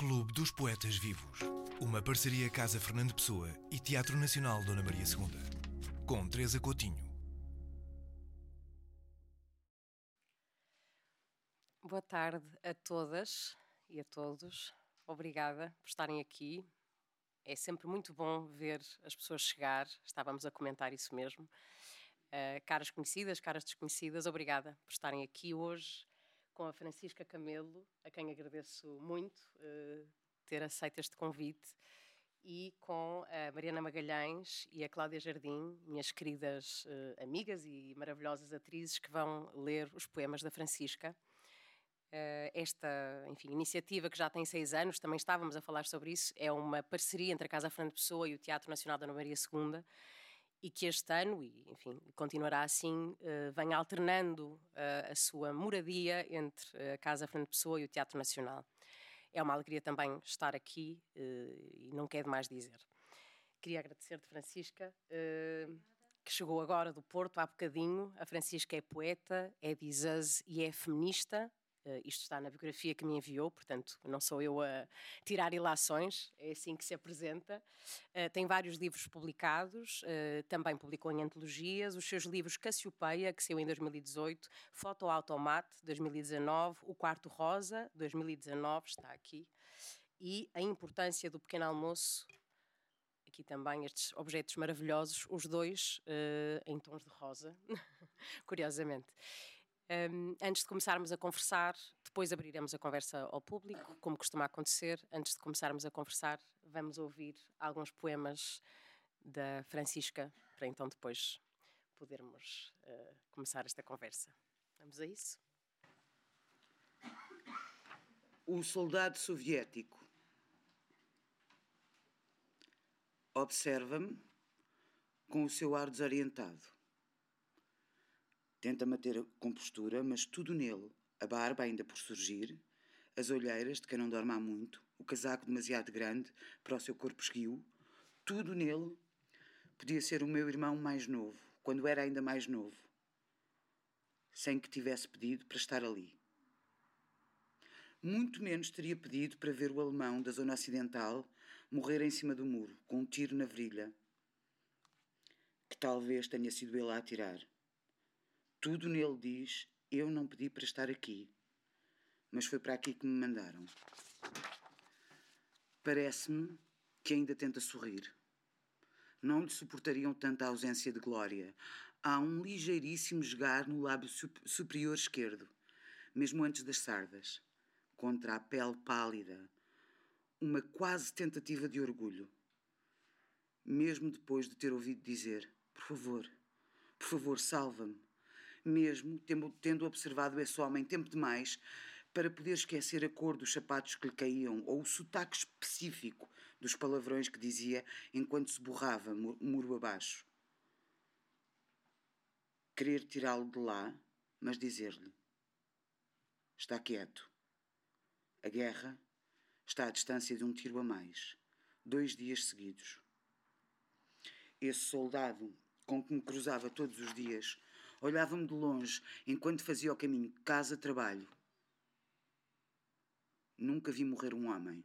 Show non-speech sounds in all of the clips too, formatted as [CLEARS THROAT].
Clube dos Poetas Vivos. Uma parceria Casa Fernando Pessoa e Teatro Nacional Dona Maria II. Com Teresa Coutinho. Boa tarde a todas e a todos. Obrigada por estarem aqui. É sempre muito bom ver as pessoas chegar. Estávamos a comentar isso mesmo. Uh, caras conhecidas, caras desconhecidas, obrigada por estarem aqui hoje com a Francisca Camelo, a quem agradeço muito uh, ter aceito este convite, e com a Mariana Magalhães e a Cláudia Jardim, minhas queridas uh, amigas e maravilhosas atrizes que vão ler os poemas da Francisca. Uh, esta enfim, iniciativa que já tem seis anos, também estávamos a falar sobre isso, é uma parceria entre a Casa Fernando Pessoa e o Teatro Nacional da Ana Maria II, e que este ano, e enfim, continuará assim, uh, vem alternando uh, a sua moradia entre a Casa Fernando Pessoa e o Teatro Nacional. É uma alegria também estar aqui uh, e não quero mais dizer. Queria agradecer-te, Francisca, que chegou agora do Porto há bocadinho. A Francisca é poeta, é bisaz e é feminista, Uh, isto está na biografia que me enviou, portanto, não sou eu a tirar ilações, é assim que se apresenta. Uh, tem vários livros publicados, uh, também publicou em antologias, os seus livros Cassiopeia, que saiu em 2018, Foto Automate, 2019, O Quarto Rosa, 2019, está aqui, e A Importância do Pequeno Almoço, aqui também estes objetos maravilhosos, os dois em tons de rosa, [LAUGHS] curiosamente. Um, antes de começarmos a conversar, depois abriremos a conversa ao público, como costuma acontecer. Antes de começarmos a conversar, vamos ouvir alguns poemas da Francisca, para então depois podermos uh, começar esta conversa. Vamos a isso? O soldado soviético observa-me com o seu ar desorientado. Tenta manter a compostura, mas tudo nele, a barba ainda por surgir, as olheiras de quem não dorme há muito, o casaco demasiado grande para o seu corpo esguio, tudo nele podia ser o meu irmão mais novo, quando era ainda mais novo, sem que tivesse pedido para estar ali. Muito menos teria pedido para ver o alemão da zona ocidental morrer em cima do muro, com um tiro na virilha, que talvez tenha sido ele a atirar. Tudo nele diz: Eu não pedi para estar aqui, mas foi para aqui que me mandaram. Parece-me que ainda tenta sorrir. Não lhe suportariam tanta ausência de glória. Há um ligeiríssimo esgar no lábio superior esquerdo, mesmo antes das sardas, contra a pele pálida, uma quase tentativa de orgulho. Mesmo depois de ter ouvido dizer: Por favor, por favor, salva-me mesmo tendo observado esse homem tempo demais para poder esquecer a cor dos sapatos que lhe caíam ou o sotaque específico dos palavrões que dizia enquanto se borrava muro abaixo. Querer tirá-lo de lá, mas dizer-lhe: Está quieto. A guerra está à distância de um tiro a mais. Dois dias seguidos. Esse soldado com que me cruzava todos os dias Olhava-me de longe enquanto fazia o caminho casa-trabalho. Nunca vi morrer um homem.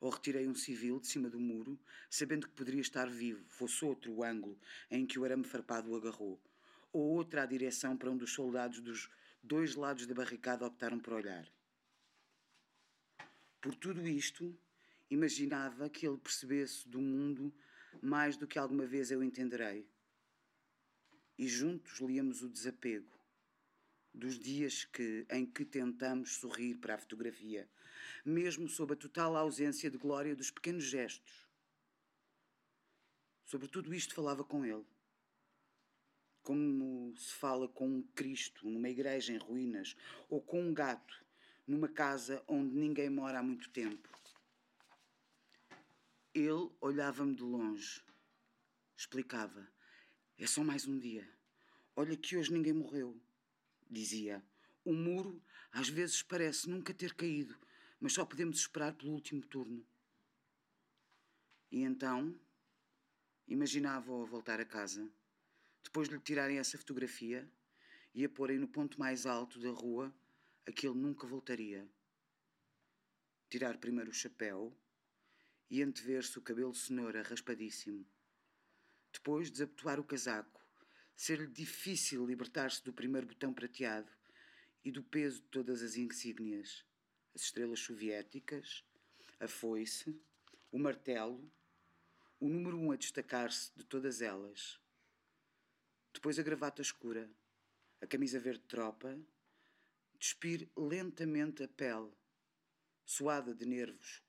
Ou retirei um civil de cima do muro, sabendo que poderia estar vivo, fosse outro o ângulo em que o arame farpado o agarrou, ou outra a direção para um dos soldados dos dois lados da barricada optaram por olhar. Por tudo isto, imaginava que ele percebesse do mundo mais do que alguma vez eu entenderei e juntos líamos o desapego dos dias que, em que tentamos sorrir para a fotografia, mesmo sob a total ausência de glória dos pequenos gestos. Sobre tudo isto falava com ele. Como se fala com um Cristo numa igreja em ruínas ou com um gato numa casa onde ninguém mora há muito tempo. Ele olhava-me de longe, explicava é só mais um dia. Olha que hoje ninguém morreu. Dizia. O muro às vezes parece nunca ter caído, mas só podemos esperar pelo último turno. E então imaginava-o a voltar a casa, depois de lhe tirarem essa fotografia e a porem no ponto mais alto da rua a que ele nunca voltaria. Tirar primeiro o chapéu e antever-se o cabelo cenoura raspadíssimo. Depois desabotoar o casaco, ser-lhe difícil libertar-se do primeiro botão prateado e do peso de todas as insígnias, as estrelas soviéticas, a foice, o martelo, o número um a destacar-se de todas elas. Depois a gravata escura, a camisa verde tropa, despir lentamente a pele, suada de nervos,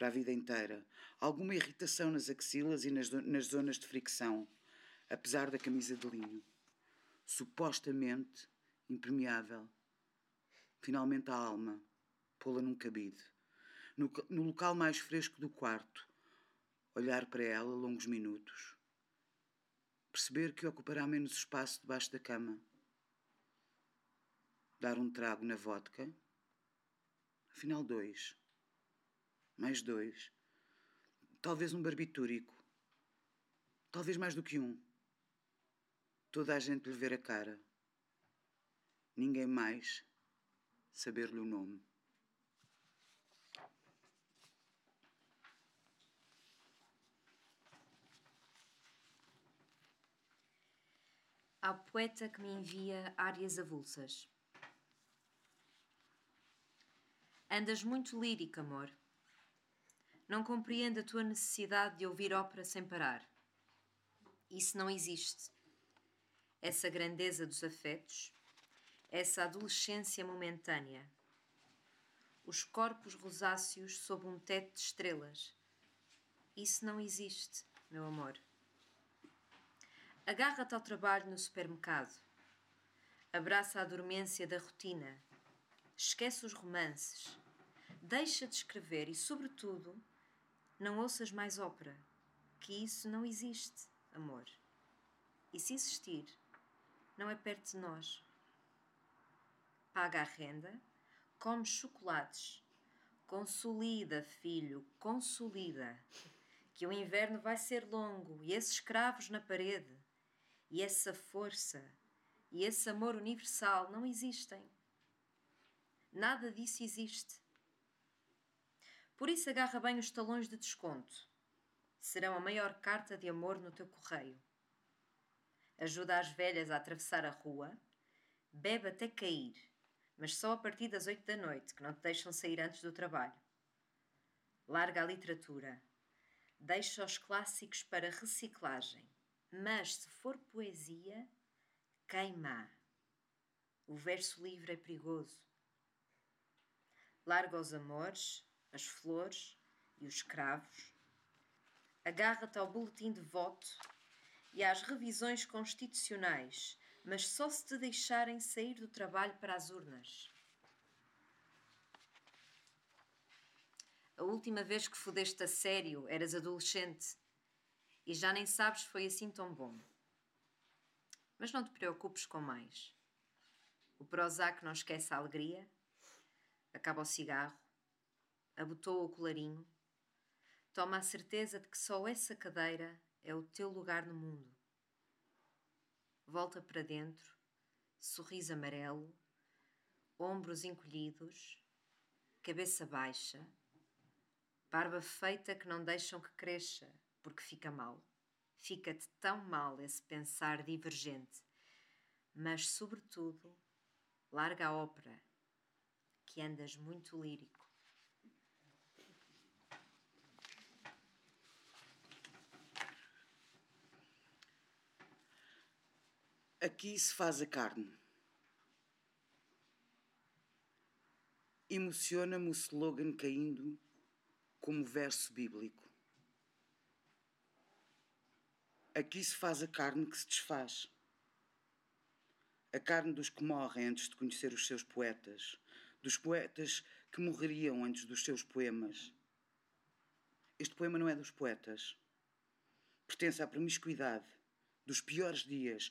para a vida inteira, alguma irritação nas axilas e nas, nas zonas de fricção, apesar da camisa de linho, supostamente impermeável. Finalmente a alma, pô-la num cabide, no, no local mais fresco do quarto, olhar para ela longos minutos, perceber que ocupará menos espaço debaixo da cama, dar um trago na vodka, afinal dois, mais dois, talvez um barbitúrico, talvez mais do que um. Toda a gente lhe ver a cara, ninguém mais saber-lhe o nome. ao poeta que me envia áreas avulsas. Andas muito lírico, amor. Não compreendo a tua necessidade de ouvir ópera sem parar. Isso não existe. Essa grandeza dos afetos, essa adolescência momentânea, os corpos rosáceos sob um teto de estrelas. Isso não existe, meu amor. Agarra-te ao trabalho no supermercado. Abraça a dormência da rotina. Esquece os romances. Deixa de escrever e, sobretudo, não ouças mais ópera, que isso não existe, amor. E se existir, não é perto de nós. Paga a renda, come chocolates. Consolida, filho, consolida. Que o inverno vai ser longo e esses escravos na parede e essa força e esse amor universal não existem. Nada disso existe. Por isso agarra bem os talões de desconto. Serão a maior carta de amor no teu correio. Ajuda as velhas a atravessar a rua. Bebe até cair, mas só a partir das oito da noite, que não te deixam sair antes do trabalho. Larga a literatura. Deixa os clássicos para reciclagem mas se for poesia, queima. O verso livre é perigoso. Larga os amores, as flores e os escravos. Agarra-te ao boletim de voto e às revisões constitucionais, mas só se te deixarem sair do trabalho para as urnas. A última vez que fodeste a sério eras adolescente e já nem sabes foi assim tão bom. Mas não te preocupes com mais. O Prozac não esquece a alegria, acaba o cigarro, abotou o colarinho, toma a certeza de que só essa cadeira é o teu lugar no mundo. Volta para dentro, sorriso amarelo, ombros encolhidos, cabeça baixa, barba feita que não deixam que cresça porque fica mal. Fica-te tão mal esse pensar divergente. Mas, sobretudo, larga a ópera, que andas muito lírico. Aqui se faz a carne. Emociona-me o slogan caindo como verso bíblico. Aqui se faz a carne que se desfaz. A carne dos que morrem antes de conhecer os seus poetas, dos poetas que morreriam antes dos seus poemas. Este poema não é dos poetas. Pertence à promiscuidade, dos piores dias,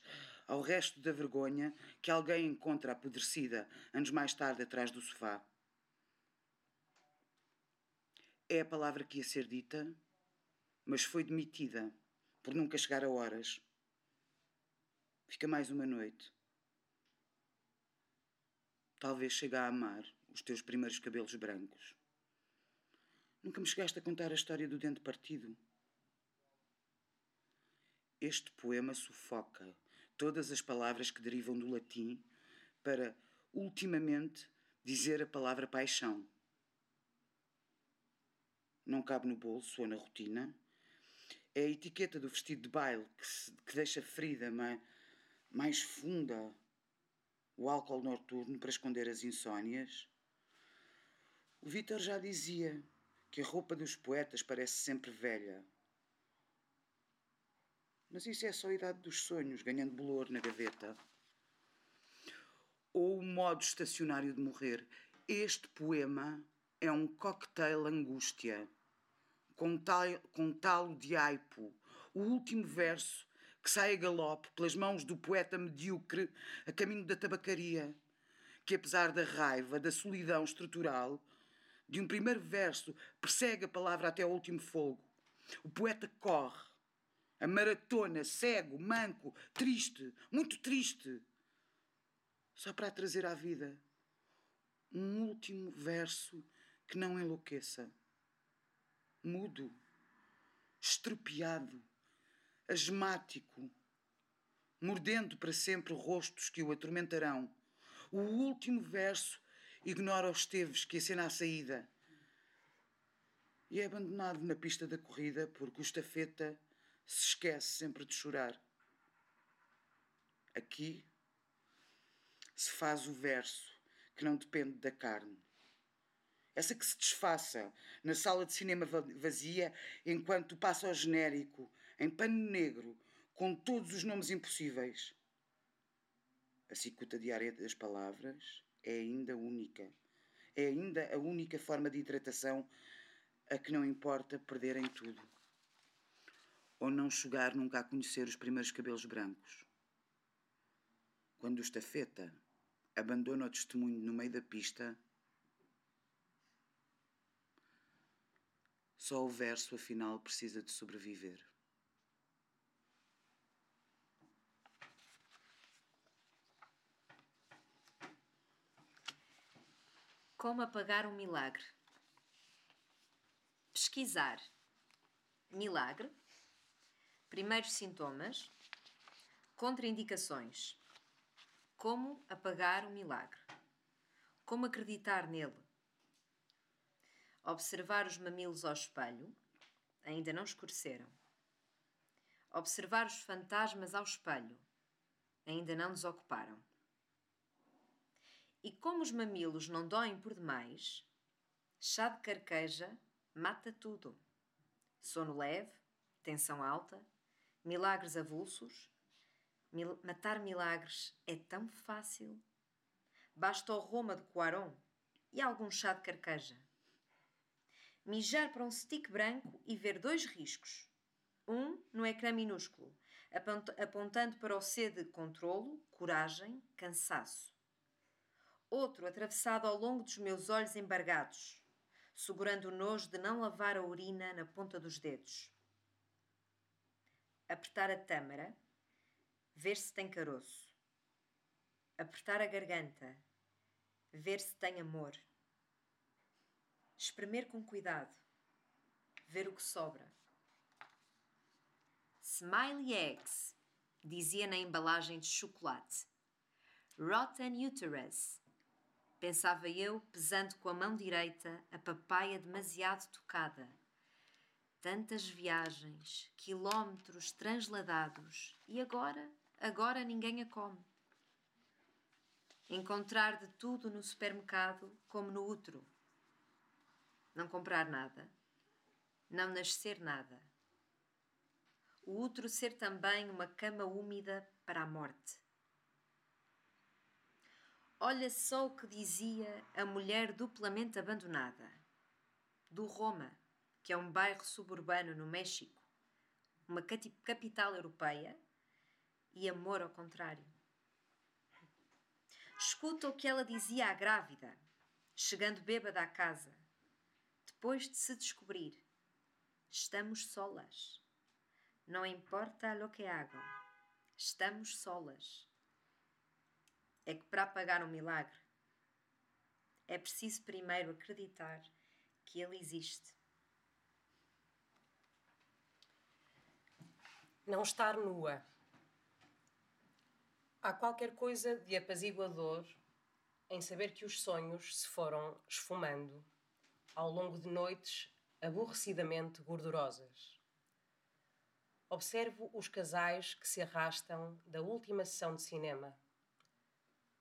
ao resto da vergonha que alguém encontra apodrecida anos mais tarde atrás do sofá. É a palavra que ia ser dita, mas foi demitida por nunca chegar a horas. Fica mais uma noite. Talvez chegue a amar os teus primeiros cabelos brancos. Nunca me chegaste a contar a história do dente partido. Este poema sufoca todas as palavras que derivam do latim para, ultimamente, dizer a palavra paixão. Não cabe no bolso ou na rotina. É a etiqueta do vestido de baile que, se, que deixa ferida mais, mais funda o álcool noturno para esconder as insônias. O Vítor já dizia que a roupa dos poetas parece sempre velha. Mas isso é só a idade dos sonhos, ganhando bolor na gaveta. Ou o modo estacionário de morrer. Este poema é um cocktail angústia, com, tal, com talo de aipo. O último verso que sai a galope pelas mãos do poeta medíocre a caminho da tabacaria, que apesar da raiva, da solidão estrutural, de um primeiro verso persegue a palavra até ao último fogo. O poeta corre, a maratona, cego, manco, triste, muito triste, só para trazer à vida um último verso que não enlouqueça. Mudo, estropiado, asmático, mordendo para sempre rostos que o atormentarão. O último verso ignora os teves que acena a saída e é abandonado na pista da corrida porque o estafeta se esquece sempre de chorar. Aqui se faz o verso que não depende da carne. Essa que se desfaça na sala de cinema vazia enquanto passa ao genérico, em pano negro, com todos os nomes impossíveis. A cicuta diária das palavras é ainda única. É ainda a única forma de hidratação a que não importa perderem tudo ou não chegar nunca a conhecer os primeiros cabelos brancos. Quando o estafeta abandona o testemunho no meio da pista, só o verso afinal precisa de sobreviver. Como apagar um milagre? Pesquisar. Milagre Primeiros sintomas. Contraindicações. Como apagar o milagre. Como acreditar nele. Observar os mamilos ao espelho. Ainda não escureceram. Observar os fantasmas ao espelho. Ainda não desocuparam. E como os mamilos não doem por demais, chá de carqueja mata tudo. Sono leve, tensão alta, Milagres avulsos? Mil matar milagres é tão fácil. Basta o Roma de Quaron e algum chá de carqueja. Mijar para um stick branco e ver dois riscos. Um no ecrã minúsculo, apont apontando para o C de controlo, coragem, cansaço. Outro atravessado ao longo dos meus olhos embargados, segurando o nojo de não lavar a urina na ponta dos dedos apertar a tâmara, ver se tem caroço, apertar a garganta, ver se tem amor, espremer com cuidado, ver o que sobra. Smiley eggs, dizia na embalagem de chocolate. Rotten uterus, pensava eu, pesando com a mão direita a papaya demasiado tocada Tantas viagens, quilómetros transladados e agora, agora ninguém a come. Encontrar de tudo no supermercado como no útero. Não comprar nada. Não nascer nada. O útero ser também uma cama úmida para a morte. Olha só o que dizia a mulher duplamente abandonada. Do Roma que é um bairro suburbano no México, uma capital europeia, e amor ao contrário. Escuta o que ela dizia à grávida, chegando bêbada à casa, depois de se descobrir: estamos solas. Não importa lo que hagam, estamos solas. É que para apagar um milagre, é preciso primeiro acreditar que ele existe. Não estar nua. Há qualquer coisa de apaziguador em saber que os sonhos se foram esfumando ao longo de noites aborrecidamente gordurosas. Observo os casais que se arrastam da última sessão de cinema.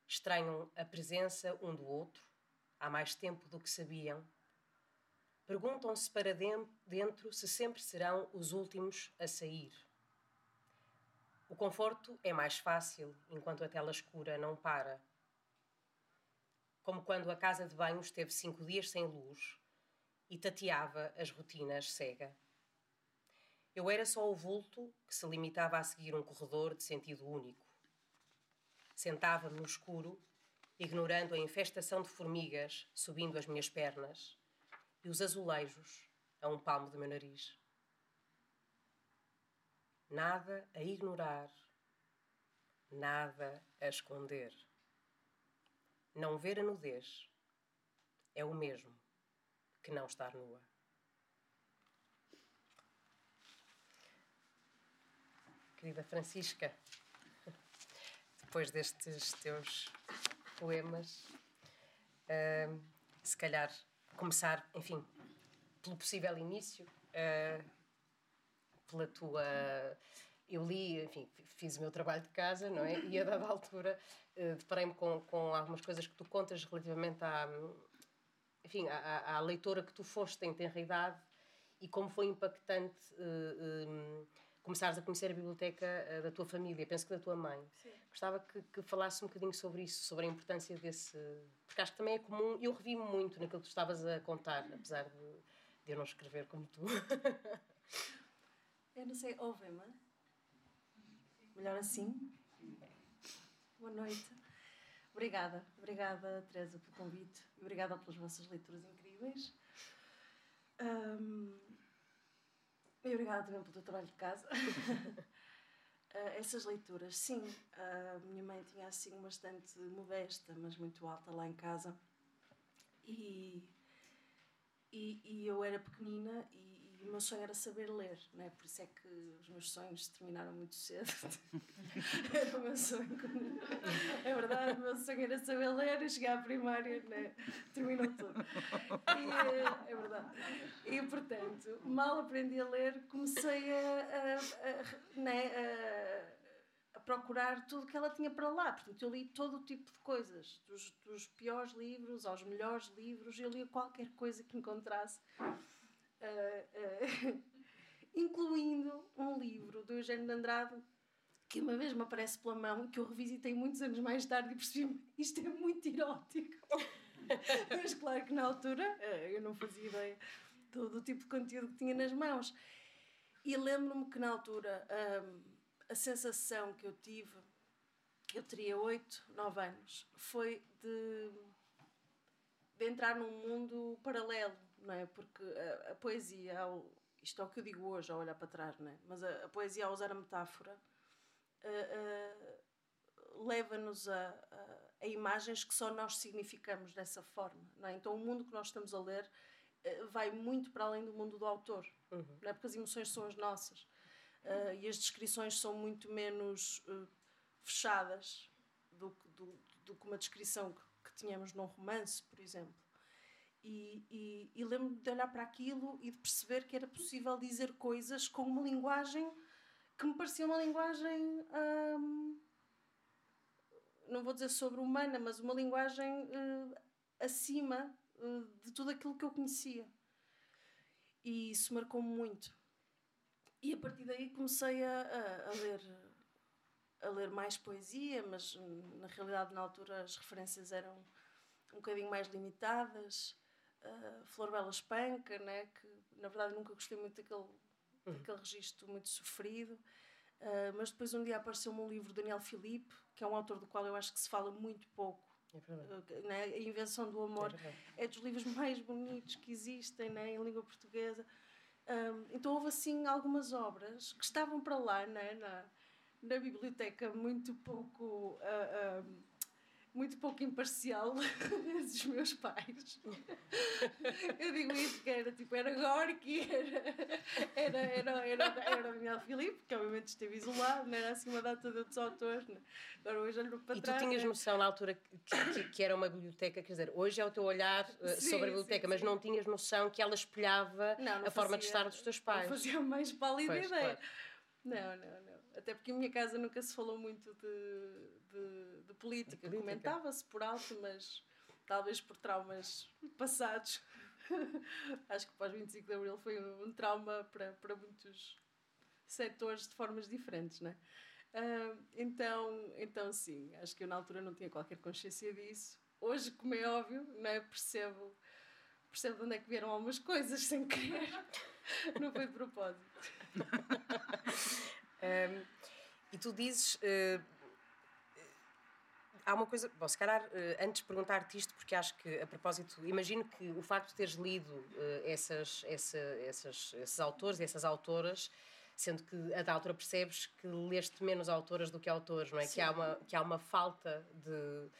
Estranham a presença um do outro, há mais tempo do que sabiam. Perguntam-se para dentro se sempre serão os últimos a sair. O conforto é mais fácil enquanto a tela escura não para. Como quando a casa de banho esteve cinco dias sem luz e tateava as rotinas cega. Eu era só o vulto que se limitava a seguir um corredor de sentido único. Sentava-me no escuro, ignorando a infestação de formigas subindo as minhas pernas e os azulejos a um palmo do meu nariz nada a ignorar, nada a esconder. Não ver a nudez é o mesmo que não estar nua. Querida Francisca, depois destes teus poemas, uh, se calhar começar, enfim, pelo possível início. Uh, pela tua. Eu li, enfim, fiz o meu trabalho de casa, não é? E a dada altura uh, deparei-me com, com algumas coisas que tu contas relativamente à, enfim, à, à leitora que tu foste em tenra idade e como foi impactante uh, um, começares a conhecer a biblioteca uh, da tua família, penso que da tua mãe. Sim. Gostava que, que falasse um bocadinho sobre isso, sobre a importância desse. Porque acho que também é comum, eu revi-me muito naquilo que tu estavas a contar, apesar de, de eu não escrever como tu. [LAUGHS] Eu não sei, ouvem-me? Melhor assim? Boa noite. Obrigada, obrigada, Teresa, pelo convite. Obrigada pelas vossas leituras incríveis. Um, e obrigada também pelo teu trabalho de casa. uh, [LAUGHS] essas leituras, sim. A minha mãe tinha assim uma estante modesta, mas muito alta lá em casa. E, e, e eu era pequenina e o meu sonho era saber ler, né? por isso é que os meus sonhos terminaram muito cedo. [LAUGHS] era o meu sonho. É verdade, o meu sonho era saber ler e chegar à primária, né? terminou tudo. E, é verdade. E portanto, mal aprendi a ler, comecei a, a, a, né, a procurar tudo que ela tinha para lá. Portanto, eu li todo o tipo de coisas, dos, dos piores livros aos melhores livros, eu lia qualquer coisa que encontrasse uh, [LAUGHS] incluindo um livro do Eugênio de Andrade que uma vez me aparece pela mão e que eu revisitei muitos anos mais tarde e percebi isto é muito erótico. [LAUGHS] Mas claro que na altura uh, eu não fazia ideia do, do, tipo de conteúdo que tinha nas mãos. E lembro-me que na altura um, a sensação que eu tive, eu teria 8, 9 anos, foi de, de entrar num mundo paralelo não é? Porque a, a poesia, ao, isto é o que eu digo hoje ao olhar para trás, não é? Mas a, a poesia, ao usar a metáfora, leva-nos a, a, imagens que só nós significamos dessa forma, não é? Então o mundo que nós estamos a ler uh, vai muito para além do mundo do autor, uhum. não é? Porque as emoções são as nossas uh, e as descrições são muito menos uh, fechadas do, do, do que uma descrição que, que tínhamos num romance, por exemplo. E, e, e lembro-me de olhar para aquilo e de perceber que era possível dizer coisas com uma linguagem que me parecia uma linguagem. Hum, não vou dizer sobre-humana, mas uma linguagem uh, acima uh, de tudo aquilo que eu conhecia. E isso marcou-me muito. E a partir daí comecei a, a, a, ler a ler mais poesia, mas na realidade na altura as referências eram um bocadinho mais limitadas uh, Flor Bela Espanca, né? que na verdade nunca gostei muito daquele, uhum. daquele registro muito sofrido. Uh, mas depois um dia apareceu-me um livro de Daniel Filipe, que é um autor do qual eu acho que se fala muito pouco. É uh, né? A Invenção do Amor é, é, dos livros mais bonitos que existem né? em língua portuguesa. então houve assim algumas obras que estavam para lá né? na, na biblioteca muito pouco uh, muito pouco imparcial [LAUGHS] dos meus pais. Eu digo isso porque era tipo, era Gorky, era, era, era, era, era Daniel Filipe, que obviamente esteve isolado, não era assim uma data de outros autores. Né? Agora hoje olho para e trás. E tu tinhas né? noção na altura que, que, que, era uma biblioteca, quer dizer, hoje é o teu olhar sim, sobre a biblioteca, mas não tinhas noção que ela espelhava a forma de estar dos teus pais. Não fazia mais pálida ideia. Não, não, não. Até porque em minha casa nunca se falou muito de política. política. Comentava-se por alto, mas talvez por traumas passados. [LAUGHS] Acho que pós 25 de Abril foi um, um, trauma para, para muitos setores de formas diferentes, não é? Uh, então, então, sim, acho que eu na altura não tinha qualquer consciência disso. Hoje, como é óbvio, não é? percebo, percebo de onde é que vieram algumas coisas sem querer. [LAUGHS] não foi de propósito. [LAUGHS] um, e tu dizes. Uh, há uma coisa. Bom, se calhar, uh, antes de perguntar-te isto, porque acho que, a propósito, imagino que o facto de teres lido uh, essas, essa, essas, esses autores e essas autoras sendo que a da autora percebes que leste menos autoras do que autores, não é? Que há, uma, que há uma falta de,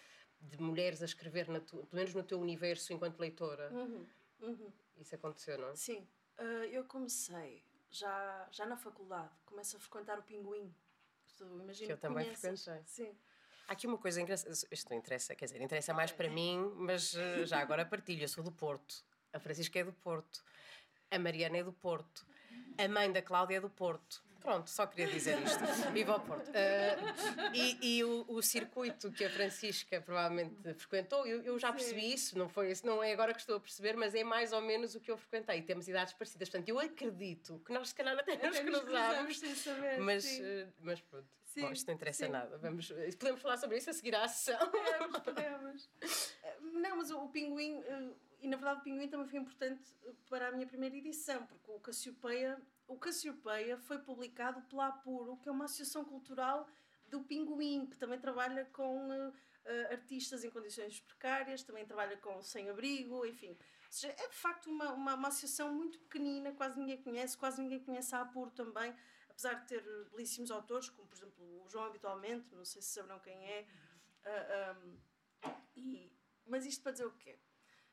de mulheres a escrever, tu, pelo menos no teu universo enquanto leitora. Uhum, uhum. Isso aconteceu, não é? Sim. Uh, eu comecei já, já na faculdade, começo a frequentar o Pinguim. imagino que eu também conheces. frequentei. Sim. Há aqui uma coisa engraçada, isto não interessa, quer dizer, interessa mais para mim, mas uh, já agora partilho, eu sou do Porto, a Francisca é do Porto, a Mariana é do Porto, a mãe da Cláudia é do Porto. Pronto, só queria dizer isto. Viva o Porto. Uh, e, e o, o, circuito que a Francisca provavelmente frequentou, eu, eu já percebi Sim. isso, não, foi, não é agora que estou a perceber, mas é mais ou menos o que eu frequentei. Temos idades parecidas. Portanto, eu acredito que nós, se calhar, até, nos cruzamos. Mas, uh, mas pronto. Sim, Bom, isto não interessa sim. nada. Vamos, podemos falar sobre isso a seguir à sessão. Podemos, podemos. Não, mas o, o pinguim e na verdade o Pinguim também foi importante para a minha primeira edição, porque o Cassiopeia, o Cassiopeia foi publicado pela Apuro, que é uma associação cultural do Pinguim, que também trabalha com uh, artistas em condições precárias, também trabalha com sem-abrigo, enfim. Ou seja, é de facto uma, uma, uma, associação muito pequenina, quase ninguém conhece, quase ninguém conhece a Apuro também, apesar de ter belíssimos autores, como por exemplo o João habitualmente, não sei se saberão quem é. Uh, ah, um, e, mas isto para dizer o quê?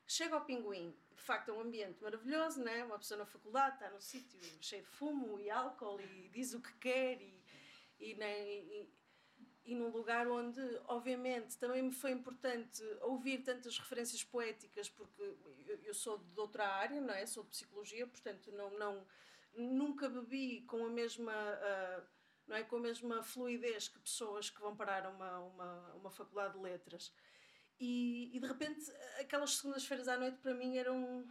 Chega ao Pinguim, de facto é um ambiente maravilhoso, né? uma pessoa na faculdade está num sítio cheio de fumo e álcool e diz o que quer e, e, né? e, e num lugar onde, obviamente, também me foi importante ouvir tantas referências poéticas, porque eu, eu sou de outra área, não é? Sou de psicologia, portanto, não, não, nunca bebi com a mesma. Uh, não é com a mesma fluidez que pessoas que vão parar uma, uma, uma faculdade de letras. E, e de repente, aquelas segundas-feiras à noite para mim eram,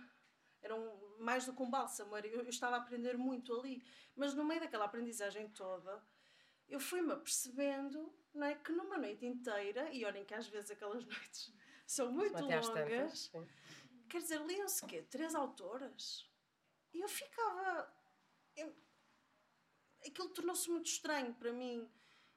eram mais do que um bálsamo. Eu, eu estava a aprender muito ali. Mas no meio daquela aprendizagem toda, eu fui-me apercebendo não é, que numa noite inteira, e olhem que às vezes aquelas [LAUGHS] noites são muito longas, quer dizer, liam-se quê? Três autoras? E eu ficava. Eu, aquilo tornou-se muito estranho para mim.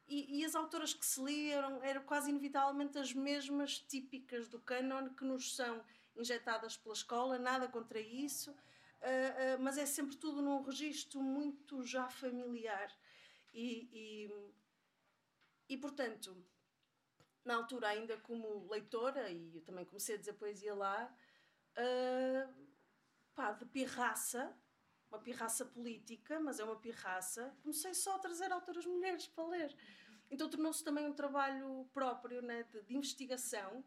E, e, as autoras que se liam eram quase inevitavelmente as mesmas típicas do canon que nos são injetadas pela escola, nada contra isso, uh, uh, mas é sempre tudo num registro muito já familiar. E, e, e, portanto, na altura, ainda como leitora, e eu também comecei a dizer poesia lá, uh, pá, de pirraça, uma pirraça política, mas é uma pirraça. Comecei só a trazer autoras mulheres para ler. Então tornou-se também um trabalho próprio né, de, de, investigação,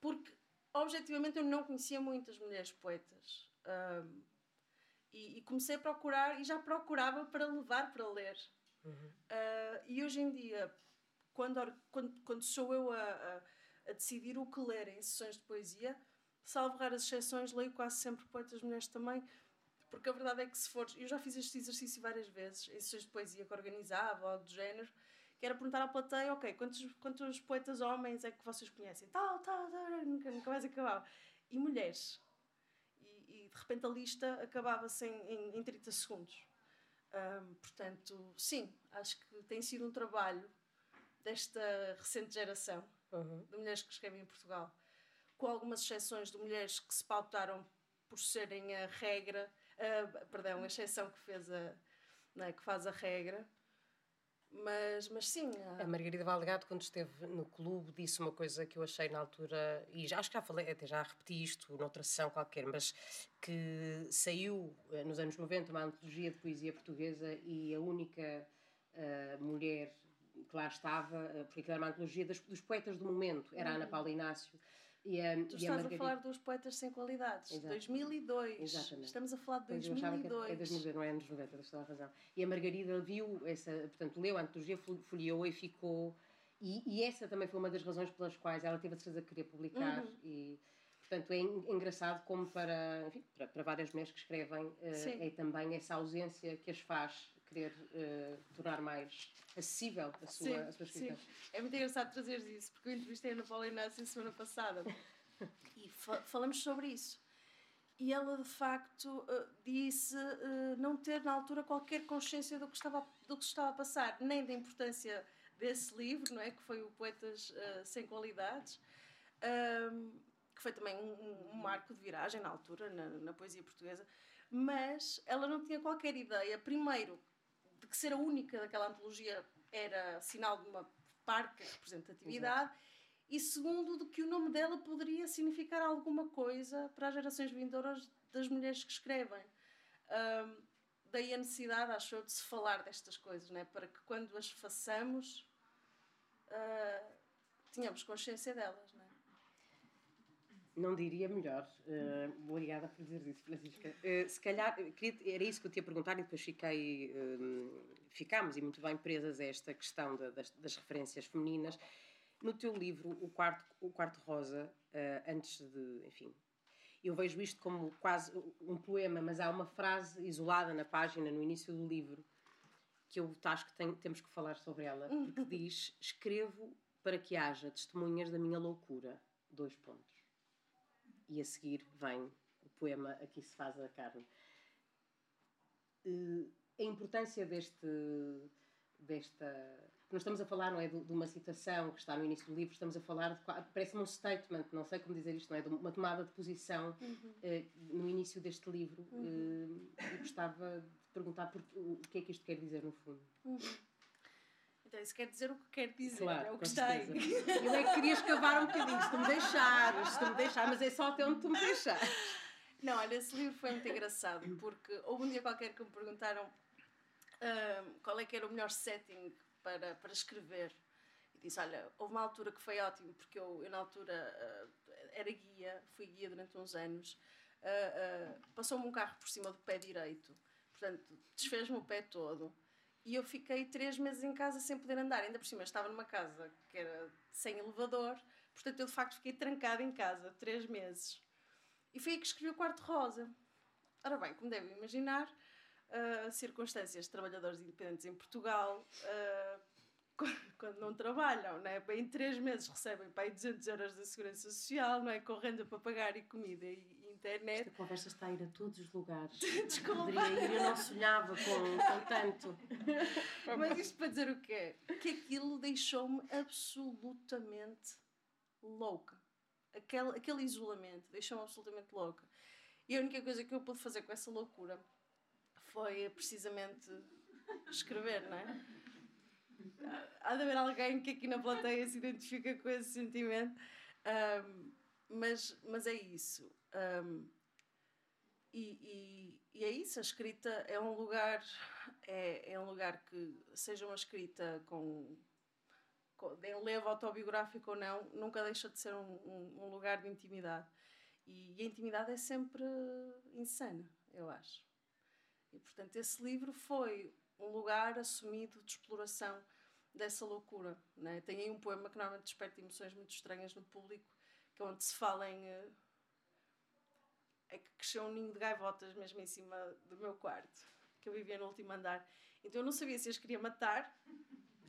porque objetivamente eu não conhecia muitas mulheres poetas. Um, e, e, comecei a procurar, e já procurava para levar para ler. Uhum. Uh, e hoje em dia, quando, quando, quando sou eu a, a, a, decidir o que ler em sessões de poesia, salvo raras exceções, leio quase sempre poetas mulheres também, porque a verdade é que se for. Eu já fiz este exercício várias vezes, em sessões de poesia que organizava ou do género, que era perguntar à plateia, ok, quantos, quantos poetas homens é que vocês conhecem? Tal, tal, tal, nunca, nunca mais acabava. E mulheres. E, e de repente a lista acabava-se em, em, em 30 segundos. Um, portanto, sim, acho que tem sido um trabalho desta recente geração uhum. de mulheres que escrevem em Portugal, com algumas exceções de mulheres que se pautaram por serem a regra, uh, perdão, a exceção que fez a, é, que faz a regra, Mas, mas sim. A Margarida Valdegato, quando esteve no clube, disse uma coisa que eu achei na altura, e já, acho que já falei, até já repeti isto noutra sessão qualquer, mas que saiu eh, nos anos 90 uma antologia de poesia portuguesa e a única uh, mulher que lá estava, uh, porque era uma antologia dos, dos poetas do momento, era uhum. Ana Paula Inácio e a, tu e estás a, Margarida... a, falar dos poetas sem qualidades, Exato. 2002. Exatamente. Estamos a falar de 2002. é 2002, não é anos 90, tens toda a razão. E a Margarida viu essa, portanto, leu a antologia, folheou e ficou. E, e, essa também foi uma das razões pelas quais ela teve a certeza de querer publicar. Uhum. E, portanto, é engraçado como para, enfim, para, para várias mulheres que escrevem, uh, é também essa ausência que as faz querer uh, tornar mais acessível a sua, sim, a sua escrita. Sim. É muito engraçado trazer isso, porque eu entrevistei a Ana Paula Inácio semana passada [LAUGHS] e fa falamos sobre isso. E ela, de facto, uh, disse uh, não ter, na altura, qualquer consciência do que, estava, do que estava a passar, nem da importância desse livro, não é? que foi o Poetas Sem Qualidades, que foi também um, um, marco de viragem na altura, na, na poesia portuguesa, mas ela não tinha qualquer ideia, primeiro, de que ser a única daquela antologia era sinal de uma parca representatividade. Exato. E segundo, de que o nome dela poderia significar alguma coisa para as gerações vindouras das mulheres que escrevem. Um, daí a necessidade, acho eu, de se falar destas coisas, né? para que quando as façamos uh, tenhamos consciência delas. Não diria melhor. Uh, obrigada por dizer isso, Francisca. Uh, se calhar, queria, era isso que eu te ia perguntar e depois fiquei. Uh, ficámos e muito bem presas a esta questão das, das, referências femininas. No teu livro, O Quarto, o Quarto Rosa, antes de. Enfim. Eu vejo isto como quase um poema, mas há uma frase isolada na página, no início do livro, que eu acho que tem, temos que falar sobre ela, porque [LAUGHS] diz: Escrevo para que haja testemunhas da minha loucura. Dois pontos e a seguir vem o poema Aqui se faz a carne. Uh, a importância deste, desta. Nós estamos a falar, não é, de, uma citação que está no início do livro, estamos a falar de. Parece-me um statement, não sei como dizer isto, não é? De uma tomada de posição uhum. uh, no início deste livro. Uhum. Uh, e gostava de perguntar por, o que é que isto quer dizer, no fundo. Uhum. Então, isso quer dizer o que quer dizer, claro, é o que está aí. Eu é que queria escavar um bocadinho, se tu me deixares, se tu me deixares, mas é só até onde tu me deixares. Não, olha, esse livro foi muito engraçado, porque houve um dia qualquer que me perguntaram uh, qual é que era o melhor setting para, para escrever. E disse, olha, houve uma altura que foi ótimo, porque eu, eu na altura uh, era guia, fui guia durante uns anos, uh, passou-me um carro por cima do pé direito, portanto, desfez-me o pé todo e eu fiquei três meses em casa sem poder andar. Ainda por cima, estava numa casa que era sem elevador, portanto, eu de facto fiquei trancada em casa três meses. E foi aí que escrevi o Quarto Rosa. Ora bem, como devem imaginar, uh, circunstâncias de trabalhadores independentes em Portugal, [LAUGHS] uh, quando não trabalham, é? Bem, em três meses recebem para aí 200 euros da Segurança Social, não é? Com renda para pagar e comida e, internet. Esta conversa está a ir a todos os lugares. [LAUGHS] Desculpa. Poderia ir, eu não sonhava com, com tanto. [LAUGHS] Mas isto para dizer o quê? Que aquilo deixou-me absolutamente louca. Aquele, aquele isolamento deixou-me absolutamente louca. E a única coisa que eu pude fazer com essa loucura foi precisamente escrever, não é? Há de haver alguém que aqui na plateia se identifica com esse sentimento. Um, mas, mas é isso. Um, e, e, e, é isso, a escrita é um lugar, é, é um lugar que, seja uma escrita com, com em autobiográfico ou não, nunca deixa de ser um, um, um lugar de intimidade. E, e a intimidade é sempre insana, eu acho. E portanto, esse livro foi um lugar assumido de exploração dessa loucura. Né? Tem aí um poema que normalmente desperta emoções muito estranhas no público, que é onde se fala em. É que cresceu um ninho de gaivotas mesmo em cima do meu quarto, que eu vivia no último andar. Então eu não sabia se as queria matar.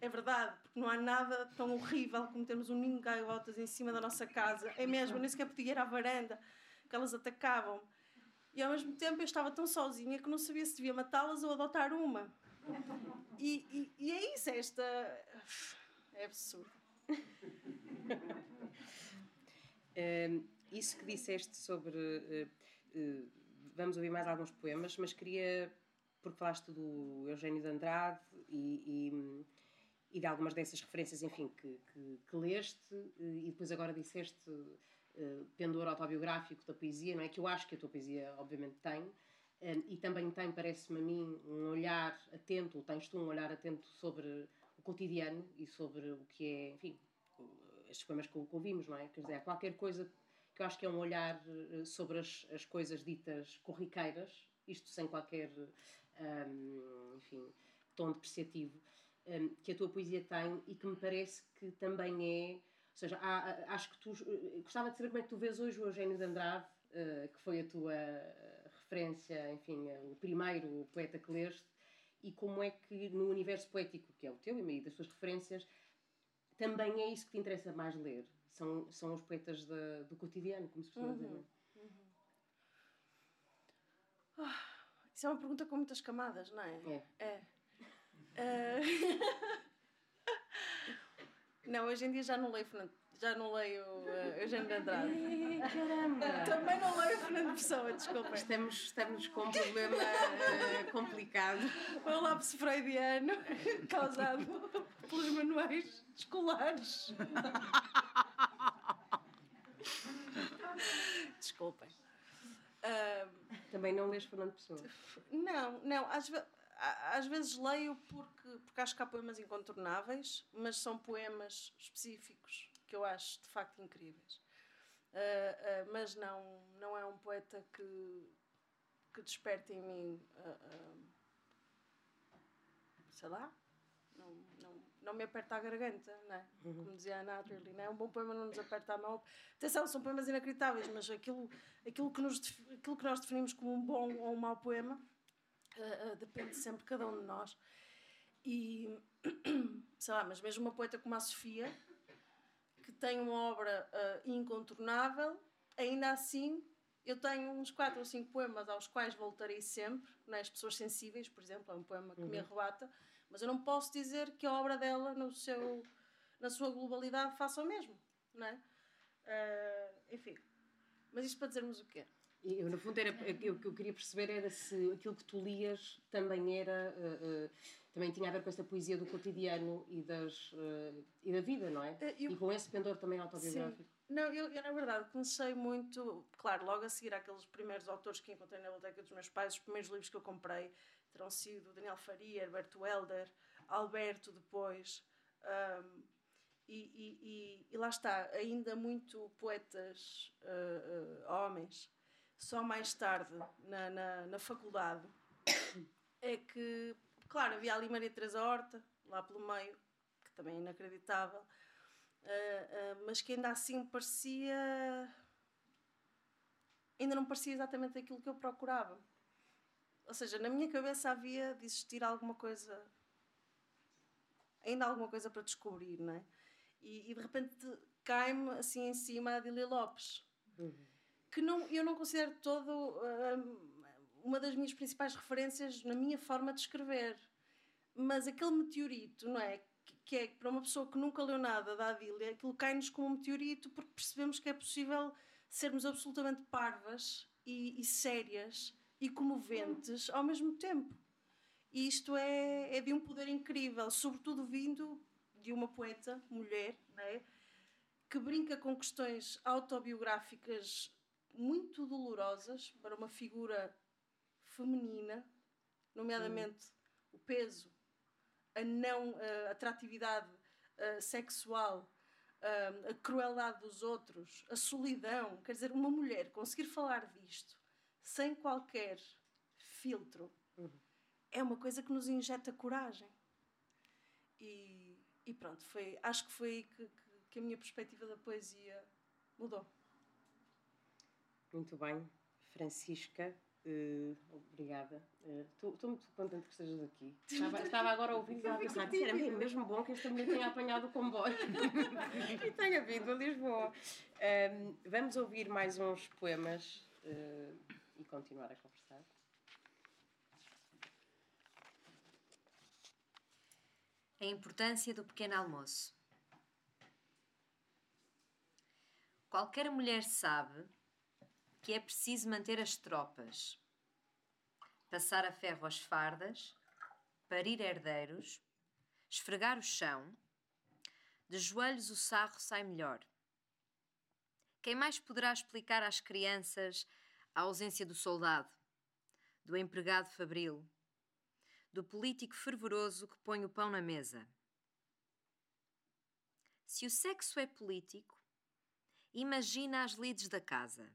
É verdade, porque não há nada tão horrível como termos um ninho de gaivotas em cima da nossa casa. É mesmo, nem sequer podia ir à varanda, que elas atacavam. E ao mesmo tempo eu estava tão sozinha que não sabia se devia matá-las ou adotar uma. E, e, e é isso, é esta. É absurdo. [LAUGHS] Um, isso que disseste sobre uh, vamos ouvir mais alguns poemas, mas queria, porque falaste do Eugênio de Andrade e, e, e de algumas dessas referências, enfim, que, que, que leste e depois agora disseste pendor autobiográfico da poesia, não é? Que eu acho que a tua poesia, obviamente, tem. E também tem, parece-me a mim, um olhar atento, ou tens tu um olhar atento sobre o cotidiano e sobre o que é, enfim, estes poemas que ouvimos, não é? Quer dizer, há qualquer coisa que eu acho que é um olhar sobre as, as coisas ditas corriqueiras, isto sem qualquer, um, enfim, tom depreciativo, um, que a tua poesia tem e que me parece que também é. Ou seja, há, acho que tu. Gostava de saber como é que tu vês hoje o Eugênio de Andrade, uh, que foi a tua referência, enfim, o primeiro poeta que leste, e como é que no universo poético, que é o teu e meio das tuas referências, também é isso que te interessa mais ler. São, são os poetas de, do cotidiano, como se costuma uhum. dizer. Uhum. Oh, isso é uma pergunta com muitas camadas, não é? É. é. Uh... [LAUGHS] não, hoje em dia já não leio Fernando, já não leio uh, Eugênio de Andrade. caramba! Também não leio Fernando Pessoa, desculpa. Estamos, estamos com um problema uh, complicado. Um lápis freudiano [LAUGHS] causado pelos manuais escolares. Desculpem. Uh, Também não lês Fernando Pessoa? Não, não. Às, às vezes leio porque, porque acho que há poemas incontornáveis, mas são poemas específicos que eu acho de facto incríveis. Uh, uh, mas não, não é um poeta que, que desperte em mim, uh, sei lá, não, não, não me aperta a garganta, não é? Uhum. como dizia a Naturally, não é? Um bom poema não nos aperta a mão. Atenção, são poemas inacreditáveis, mas aquilo, aquilo, que, nos, aquilo que nós definimos como um bom ou um mau poema depende sempre de cada um de nós. E, [CLEARS THROAT] sei lá, mas mesmo uma poeta como a Sofia, que tem uma obra uh, incontornável, ainda assim eu tenho uns quatro ou cinco poemas aos quais voltarei sempre, né? As Pessoas Sensíveis, por exemplo, é um poema que uhum. me arrebata, mas eu não posso dizer que a obra dela, no seu, na sua globalidade, faça o mesmo, não é? Uh, enfim, mas isto para dizermos o quê? Eu, no fundo, era, o que eu queria perceber era se aquilo que tu lias também era. Uh, uh, também tinha a ver com esta poesia do cotidiano e, das, uh, e da vida, não é? Eu, e com esse pendor também autobiográfico. Sim. Não, eu, eu, na verdade comecei muito. Claro, logo a seguir aqueles primeiros autores que encontrei na biblioteca dos meus pais, os primeiros livros que eu comprei terão sido Daniel Faria, Alberto Helder, Alberto depois. Um, e, e, e, e, lá está, ainda muito poetas uh, uh, homens só mais tarde, na, na, na faculdade, [COUGHS] é que, claro, havia ali Maria Teresa Horta, lá pelo meio, que também é inacreditável, uh, uh, mas que ainda assim parecia. ainda não parecia exatamente aquilo que eu procurava. Ou seja, na minha cabeça havia de existir alguma coisa. ainda alguma coisa para descobrir, não é? E, e de repente cai-me assim em cima a Adília Lopes. Uhum que não, eu não considero todo uh, uma das minhas principais referências na minha forma de escrever. Mas aquele meteorito, não é? Que é para uma pessoa que nunca leu nada da Adília, aquilo cai-nos como um meteorito porque percebemos que é possível sermos absolutamente parvas e, e sérias e comoventes ao mesmo tempo. E isto é, é de um poder incrível, sobretudo vindo de uma poeta, mulher, não é? que brinca com questões autobiográficas muito dolorosas para uma figura feminina, nomeadamente hum. o peso, a não uh, atratividade uh, sexual, uh, a crueldade dos outros, a solidão. Quer dizer, uma mulher conseguir falar disto sem qualquer filtro uhum. é uma coisa que nos injeta coragem. E, e pronto, foi, acho que foi aí que, que, que a minha perspectiva da poesia mudou. Muito bem, Francisca, uh, obrigada. Estou uh, muito contente que estejas aqui. Estava, estava agora a ouvir e a pensar que era mesmo bom que esta mulher tenha apanhado o comboio [LAUGHS] e tenha vindo a Lisboa. Um, vamos ouvir mais uns poemas uh, e continuar a conversar. A importância do pequeno almoço. Qualquer mulher sabe que é preciso manter as tropas, passar a ferro as fardas, parir herdeiros, esfregar o chão, de joelhos o sarro sai melhor. Quem mais poderá explicar às crianças a ausência do soldado, do empregado fabril, do político fervoroso que põe o pão na mesa? Se o sexo é político, imagina as lides da casa.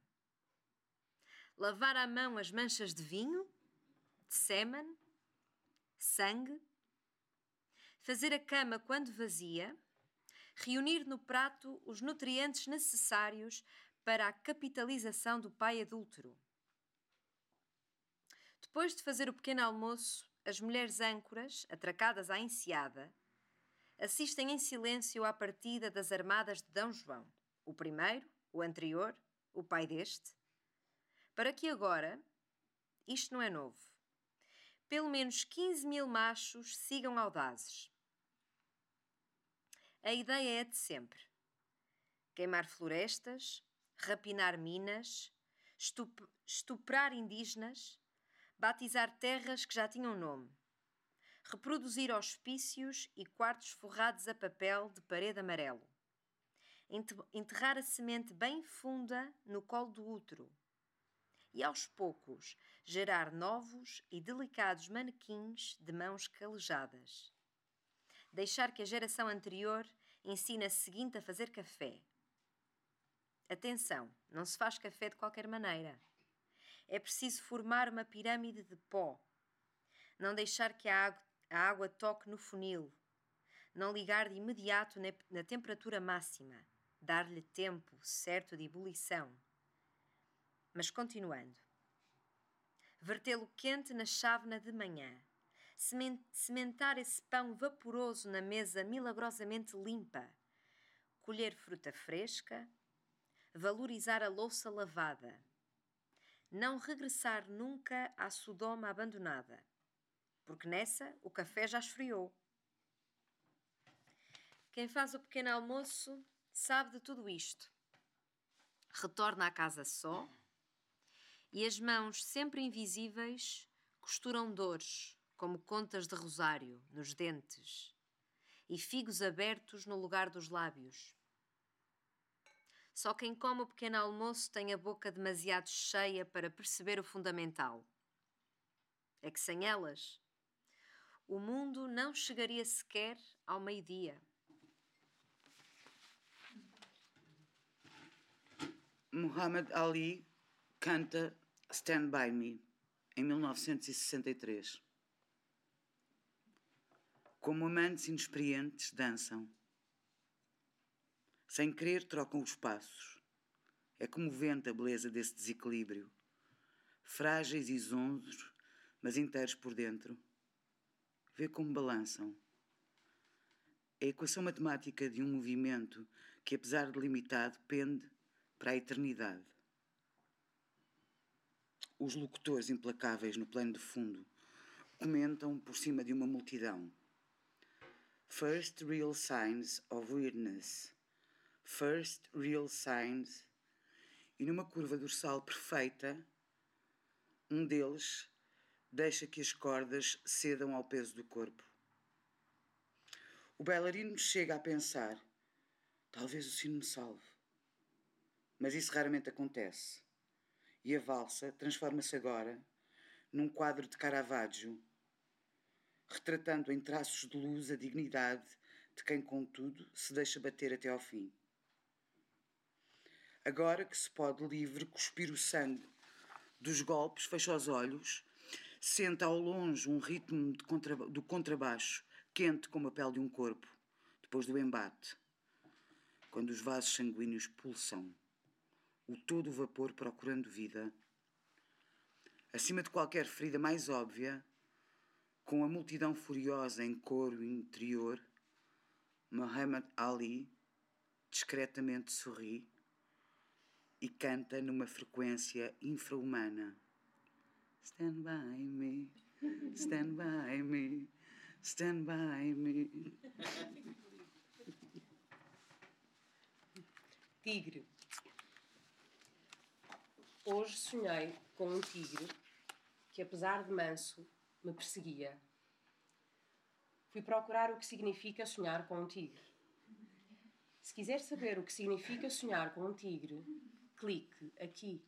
Lavar à mão as manchas de vinho, de sêmen, sangue, fazer a cama quando vazia, reunir no prato os nutrientes necessários para a capitalização do pai adúltero. Depois de fazer o pequeno almoço, as mulheres âncoras, atracadas à enseada, assistem em silêncio à partida das armadas de D. João, o primeiro, o anterior, o pai deste, para que agora, isto não é novo, pelo menos 15 mil machos sigam audazes. A ideia é de sempre: queimar florestas, rapinar minas, estup estuprar indígenas, batizar terras que já tinham nome, reproduzir hospícios e quartos forrados a papel de parede amarelo, enterrar a semente bem funda no colo do útero e, aos poucos, gerar novos e delicados manequins de mãos calejadas. Deixar que a geração anterior ensine a seguinte a fazer café. Atenção, não se faz café de qualquer maneira. É preciso formar uma pirâmide de pó. Não deixar que a água, toque no funil. Não ligar de imediato na temperatura máxima. Dar-lhe tempo certo de ebulição. Mas continuando. Vertê-lo quente na chávena de manhã. Sementar esse pão vaporoso na mesa milagrosamente limpa. Colher fruta fresca. Valorizar a louça lavada não regressar nunca à Sodoma abandonada, porque nessa o café já esfriou. Quem faz o pequeno almoço sabe de tudo isto. Retorna à casa só e as mãos sempre invisíveis costuram dores, como contas de rosário, nos dentes e figos abertos no lugar dos lábios. Só quem come o pequeno almoço tem a boca demasiado cheia para perceber o fundamental. É que sem elas, o mundo não chegaria sequer ao meio-dia. Muhammad Ali canta Stand By Me em 1963. Como amantes inexperientes dançam sem querer, trocam os passos. É comovente a beleza desse desequilíbrio. Frágeis e zonzos, mas inteiros por dentro. Vê como balançam. É a equação matemática de um movimento que, apesar de limitado, pende para a eternidade. Os locutores implacáveis no plano de fundo comentam por cima de uma multidão. First real signs of weirdness First Real Signs, e numa curva dorsal perfeita, um deles deixa que as cordas cedam ao peso do corpo. O bailarino chega a pensar: talvez o sino me salve. Mas isso raramente acontece. E a valsa transforma-se agora num quadro de Caravaggio, retratando em traços de luz a dignidade de quem, contudo, se deixa bater até ao fim. Agora que se pode livre cuspir o sangue dos golpes, fecha os olhos, senta ao longe um ritmo contra, do contrabaixo, quente como a pele de um corpo, depois do embate, quando os vasos sanguíneos pulsam, o todo vapor procurando vida. Acima de qualquer ferida mais óbvia, com a multidão furiosa em coro interior, Muhammad Ali discretamente sorri e canta numa frequência infra-humana. Stand by me, stand by me, stand by me. Tigre. Hoje sonhei com um tigre que, apesar de manso, me perseguia. fui procurar o que significa sonhar com um tigre. Se quiser saber o que significa sonhar com um tigre, clique aqui.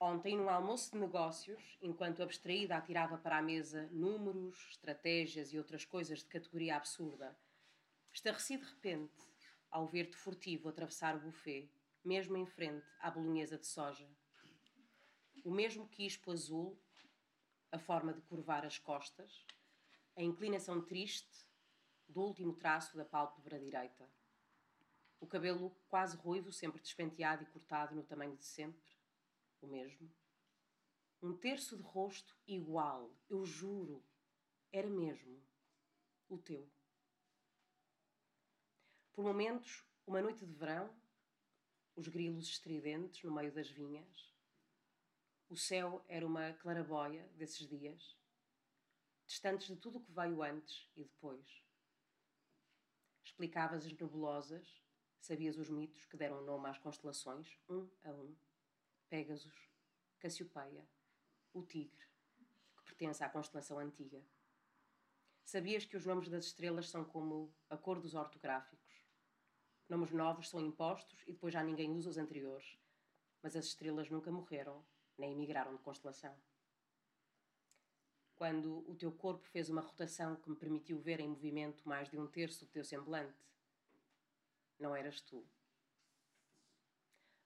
Ontem, num almoço de negócios, enquanto abstraída atirava para a mesa números, estratégias e outras coisas de categoria absurda, estarreci de repente ao ver-te furtivo atravessar o buffet, mesmo em frente à bolonhesa de soja. O mesmo quispo azul, a forma de curvar as costas, a inclinação triste do último traço da pálpebra direita. O cabelo quase ruivo, sempre despenteado e cortado no tamanho de sempre. O mesmo. Um terço de rosto igual, eu juro. Era mesmo. O teu. Por momentos, uma noite de verão, os grilos estridentes no meio das vinhas. O céu era uma claraboia desses dias, distantes de tudo o que veio antes e depois Explicavas as nebulosas, sabias os mitos que deram nome às constelações, um a um. Pégasus, Cassiopeia, o Tigre, que pertence à constelação antiga. Sabias que os nomes das estrelas são como acordos ortográficos. Nomes novos são impostos e depois já ninguém usa os anteriores, mas as estrelas nunca morreram, nem emigraram de constelação quando o teu corpo fez uma rotação que me permitiu ver em movimento mais de um terço do teu semblante. Não eras tu.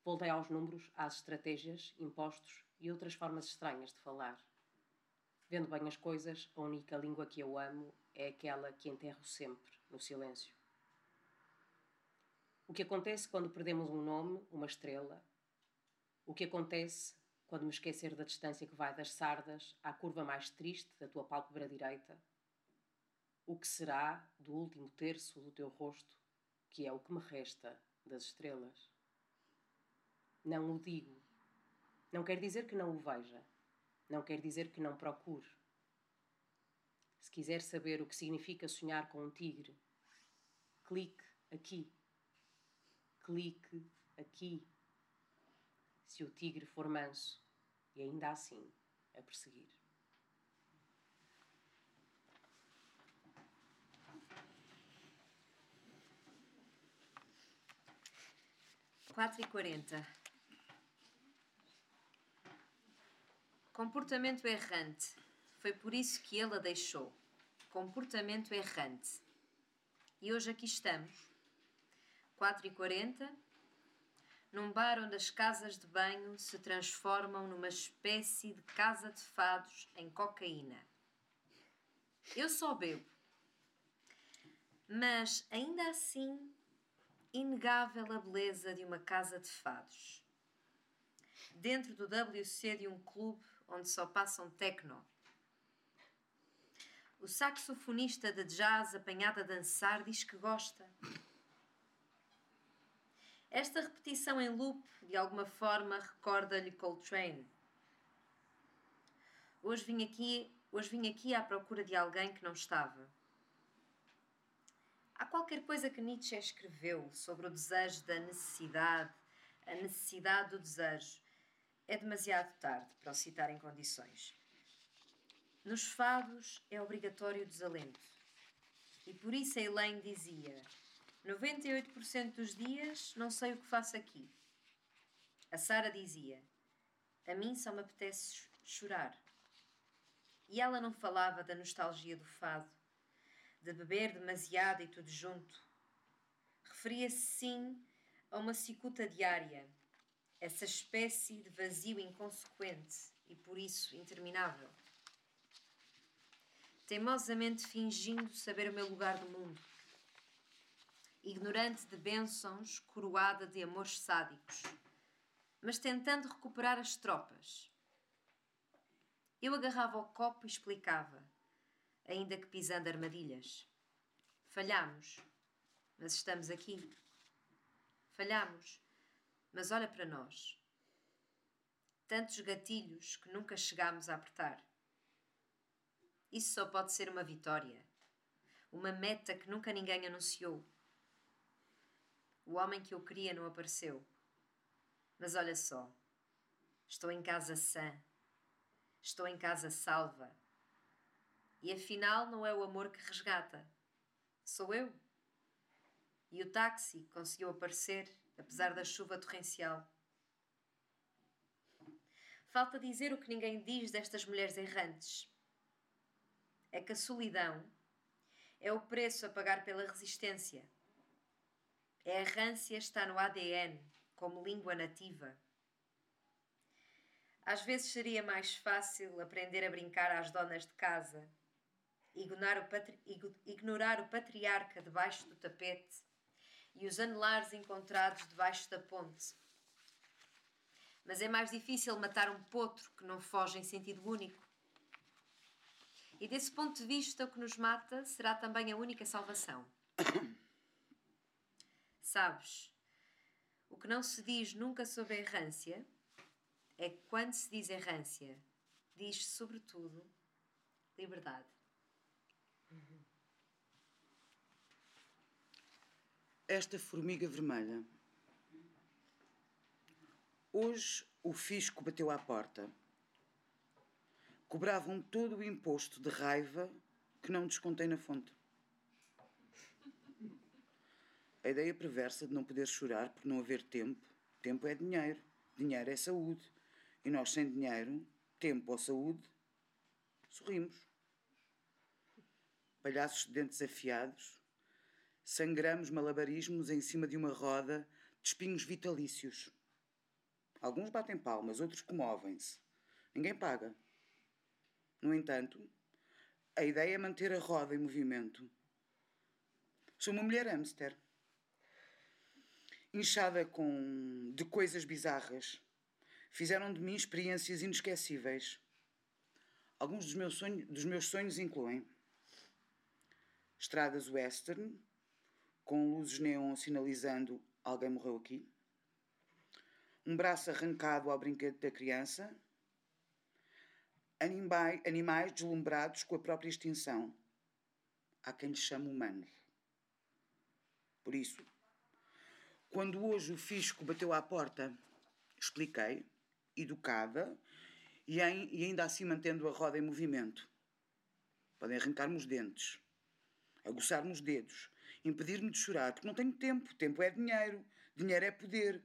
Voltei aos números, às estratégias, impostos e outras formas estranhas de falar. Vendo bem as coisas, a única língua que eu amo é aquela que enterro sempre, no silêncio. O que acontece quando perdemos um nome, uma estrela? O que acontece quando me esquecer da distância que vai das sardas à curva mais triste da tua pálpebra direita? O que será do último terço do teu rosto, que é o que me resta das estrelas? Não o digo. Não quer dizer que não o veja. Não quer dizer que não procure. Se quiser saber o que significa sonhar com um tigre, clique aqui. Clique aqui. Se o tigre for manso, e ainda assim a perseguir. Quatro e quarenta. Comportamento errante. Foi por isso que ele a deixou. Comportamento errante. E hoje aqui estamos. Quatro e quarenta num bar onde as casas de banho se transformam numa espécie de casa de fados em cocaína. Eu só bebo. Mas, ainda assim, inegável a beleza de uma casa de fados. Dentro do WC de um clube onde só passam techno. O saxofonista de jazz apanhado a dançar diz que gosta. Esta repetição em loop, de alguma forma, recorda-lhe Coltrane. Hoje vim, aqui, hoje vim aqui à procura de alguém que não estava. Há qualquer coisa que Nietzsche escreveu sobre o desejo da necessidade, a necessidade do desejo. É demasiado tarde para o citar em condições. Nos fados é obrigatório o desalento. E por isso Elaine dizia: 98% dos dias não sei o que faço aqui. A Sara dizia: A mim só me apetece chorar. E ela não falava da nostalgia do fado, de beber demasiado e tudo junto. Referia-se sim a uma cicuta diária, essa espécie de vazio inconsequente e por isso interminável. Teimosamente fingindo saber o meu lugar no mundo ignorante de bênçãos, coroada de amores sádicos, mas tentando recuperar as tropas. Eu agarrava o copo e explicava, ainda que pisando armadilhas. Falhamos, mas estamos aqui. Falhamos, mas olha para nós. Tantos gatilhos que nunca chegámos a apertar. Isso só pode ser uma vitória, uma meta que nunca ninguém anunciou o homem que eu queria não apareceu. Mas olha só, estou em casa sã, estou em casa salva. E afinal não é o amor que resgata. Sou eu. E o táxi conseguiu aparecer, apesar da chuva torrencial. Falta dizer o que ninguém diz destas mulheres errantes. É que a solidão é o preço a pagar pela resistência. A errância está no ADN, como língua nativa. Às vezes seria mais fácil aprender a brincar às donas de casa, ignorar o, patri... ignorar o patriarca debaixo do tapete e os anelares encontrados debaixo da ponte. Mas é mais difícil matar um potro que não foge em sentido único. E desse ponto de vista, o que nos mata será também a única salvação. Sabes, o que não se diz nunca sobre a errância é que quando se diz errância, diz sobretudo liberdade. Esta formiga vermelha. Hoje o fisco bateu à porta. Cobravam todo o imposto de raiva que não descontei na fonte. A ideia perversa de não poder chorar por não haver tempo. Tempo é dinheiro, dinheiro é saúde. E nós, sem dinheiro, tempo ou saúde, sorrimos. Palhaços de dentes afiados, sangramos malabarismos em cima de uma roda de espinhos vitalícios. Alguns batem palmas, outros comovem-se. Ninguém paga. No entanto, a ideia é manter a roda em movimento. Sou uma mulher hamster, inchada com de coisas bizarras fizeram de mim experiências inesquecíveis. Alguns dos meus, sonhos, dos meus sonhos incluem estradas western, com luzes neon sinalizando alguém morreu aqui, um braço arrancado ao brinquedo da criança, animais, animais deslumbrados com a própria extinção. Há quem lhe chame humano. Por isso, quando hoje o fisco bateu à porta, expliquei educada e, em, e ainda assim mantendo a roda em movimento. Podem arrancar-me os dentes, aguçar-me os dedos, impedir-me de chorar, porque não tenho tempo. Tempo é dinheiro, dinheiro é poder.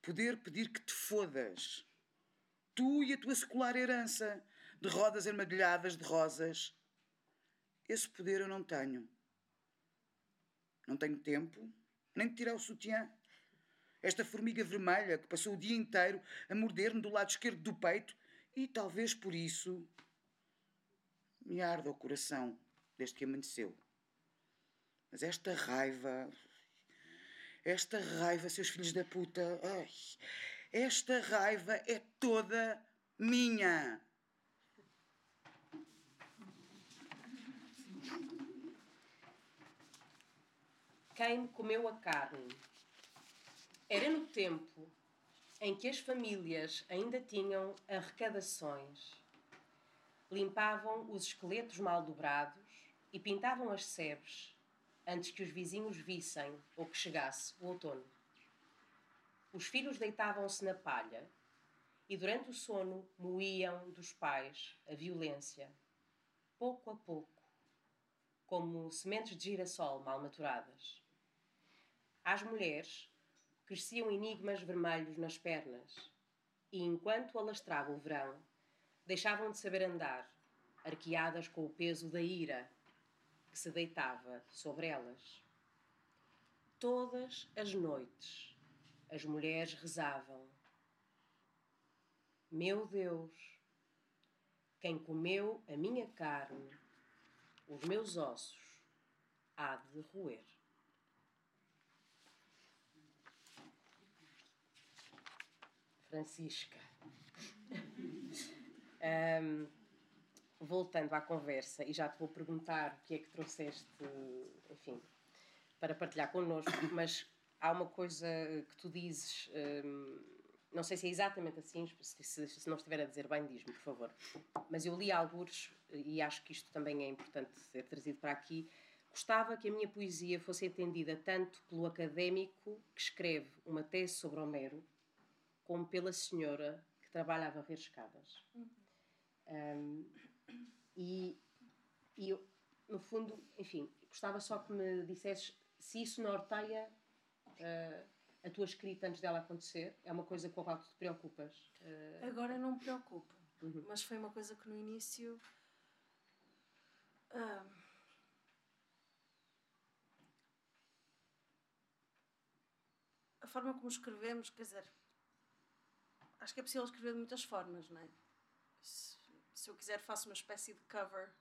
Poder pedir que te fodas. Tu e a tua secular herança de rodas armadilhadas de rosas. Esse poder eu não tenho. Não tenho tempo, nem de tirar o sutiã. Esta formiga vermelha que passou o dia inteiro a morder-me do lado esquerdo do peito e talvez por isso me arda o coração desde que amanheceu. Mas esta raiva, esta raiva, seus filhos da puta, ai, esta raiva é toda minha. Quem comeu a carne era no tempo em que as famílias ainda tinham arrecadações, limpavam os esqueletos mal dobrados e pintavam as sebes antes que os vizinhos vissem ou que chegasse o outono. Os filhos deitavam-se na palha e durante o sono moíam dos pais a violência, pouco a pouco, como sementes de girassol mal maturadas. Às mulheres cresciam enigmas vermelhos nas pernas, e enquanto alastrava o verão, deixavam de saber andar, arqueadas com o peso da ira que se deitava sobre elas. Todas as noites as mulheres rezavam: Meu Deus, quem comeu a minha carne, os meus ossos, há de roer. Francisca. [LAUGHS] um, voltando à conversa, e já te vou perguntar o que é que trouxeste, enfim, para partilhar connosco, [COUGHS] mas há uma coisa que tu dizes, um, não sei se é exatamente assim, se, se, se não estiver a dizer bem, diz-me, por favor. Mas eu li alguns, e acho que isto também é importante ser trazido para aqui. Gostava que a minha poesia fosse entendida tanto pelo académico que escreve uma tese sobre Homero, como pela senhora que trabalha a varrer escadas. Uhum. Um, e e eu, no fundo, enfim, gostava só que me dissesses se isso norteia uh, a tua escrita antes dela acontecer. É uma coisa com a qual tu te preocupas? Uh... Agora não me preocupo, uhum. mas foi uma coisa que no início. Uh, a forma como escrevemos, quer dizer, acho que é possível escrever de muitas formas, não é? Se, se eu quiser, faço uma espécie de cover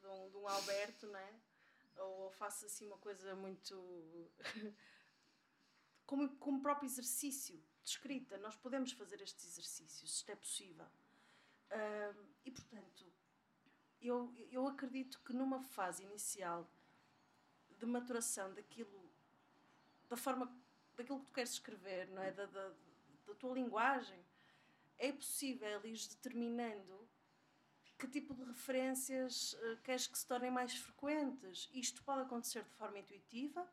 de um, de um Alberto, não é? Ou, faço assim uma coisa muito. [LAUGHS] como, como próprio exercício de escrita. Nós podemos fazer estes exercícios, isto é possível. Uh, e, portanto, eu, eu acredito que numa fase inicial de maturação daquilo, da forma, daquilo que tu queres escrever, não é? Da, da, da tua linguagem, é possível ir determinando que tipo de referências uh, queres que se tornem mais frequentes. Isto pode acontecer de forma intuitiva,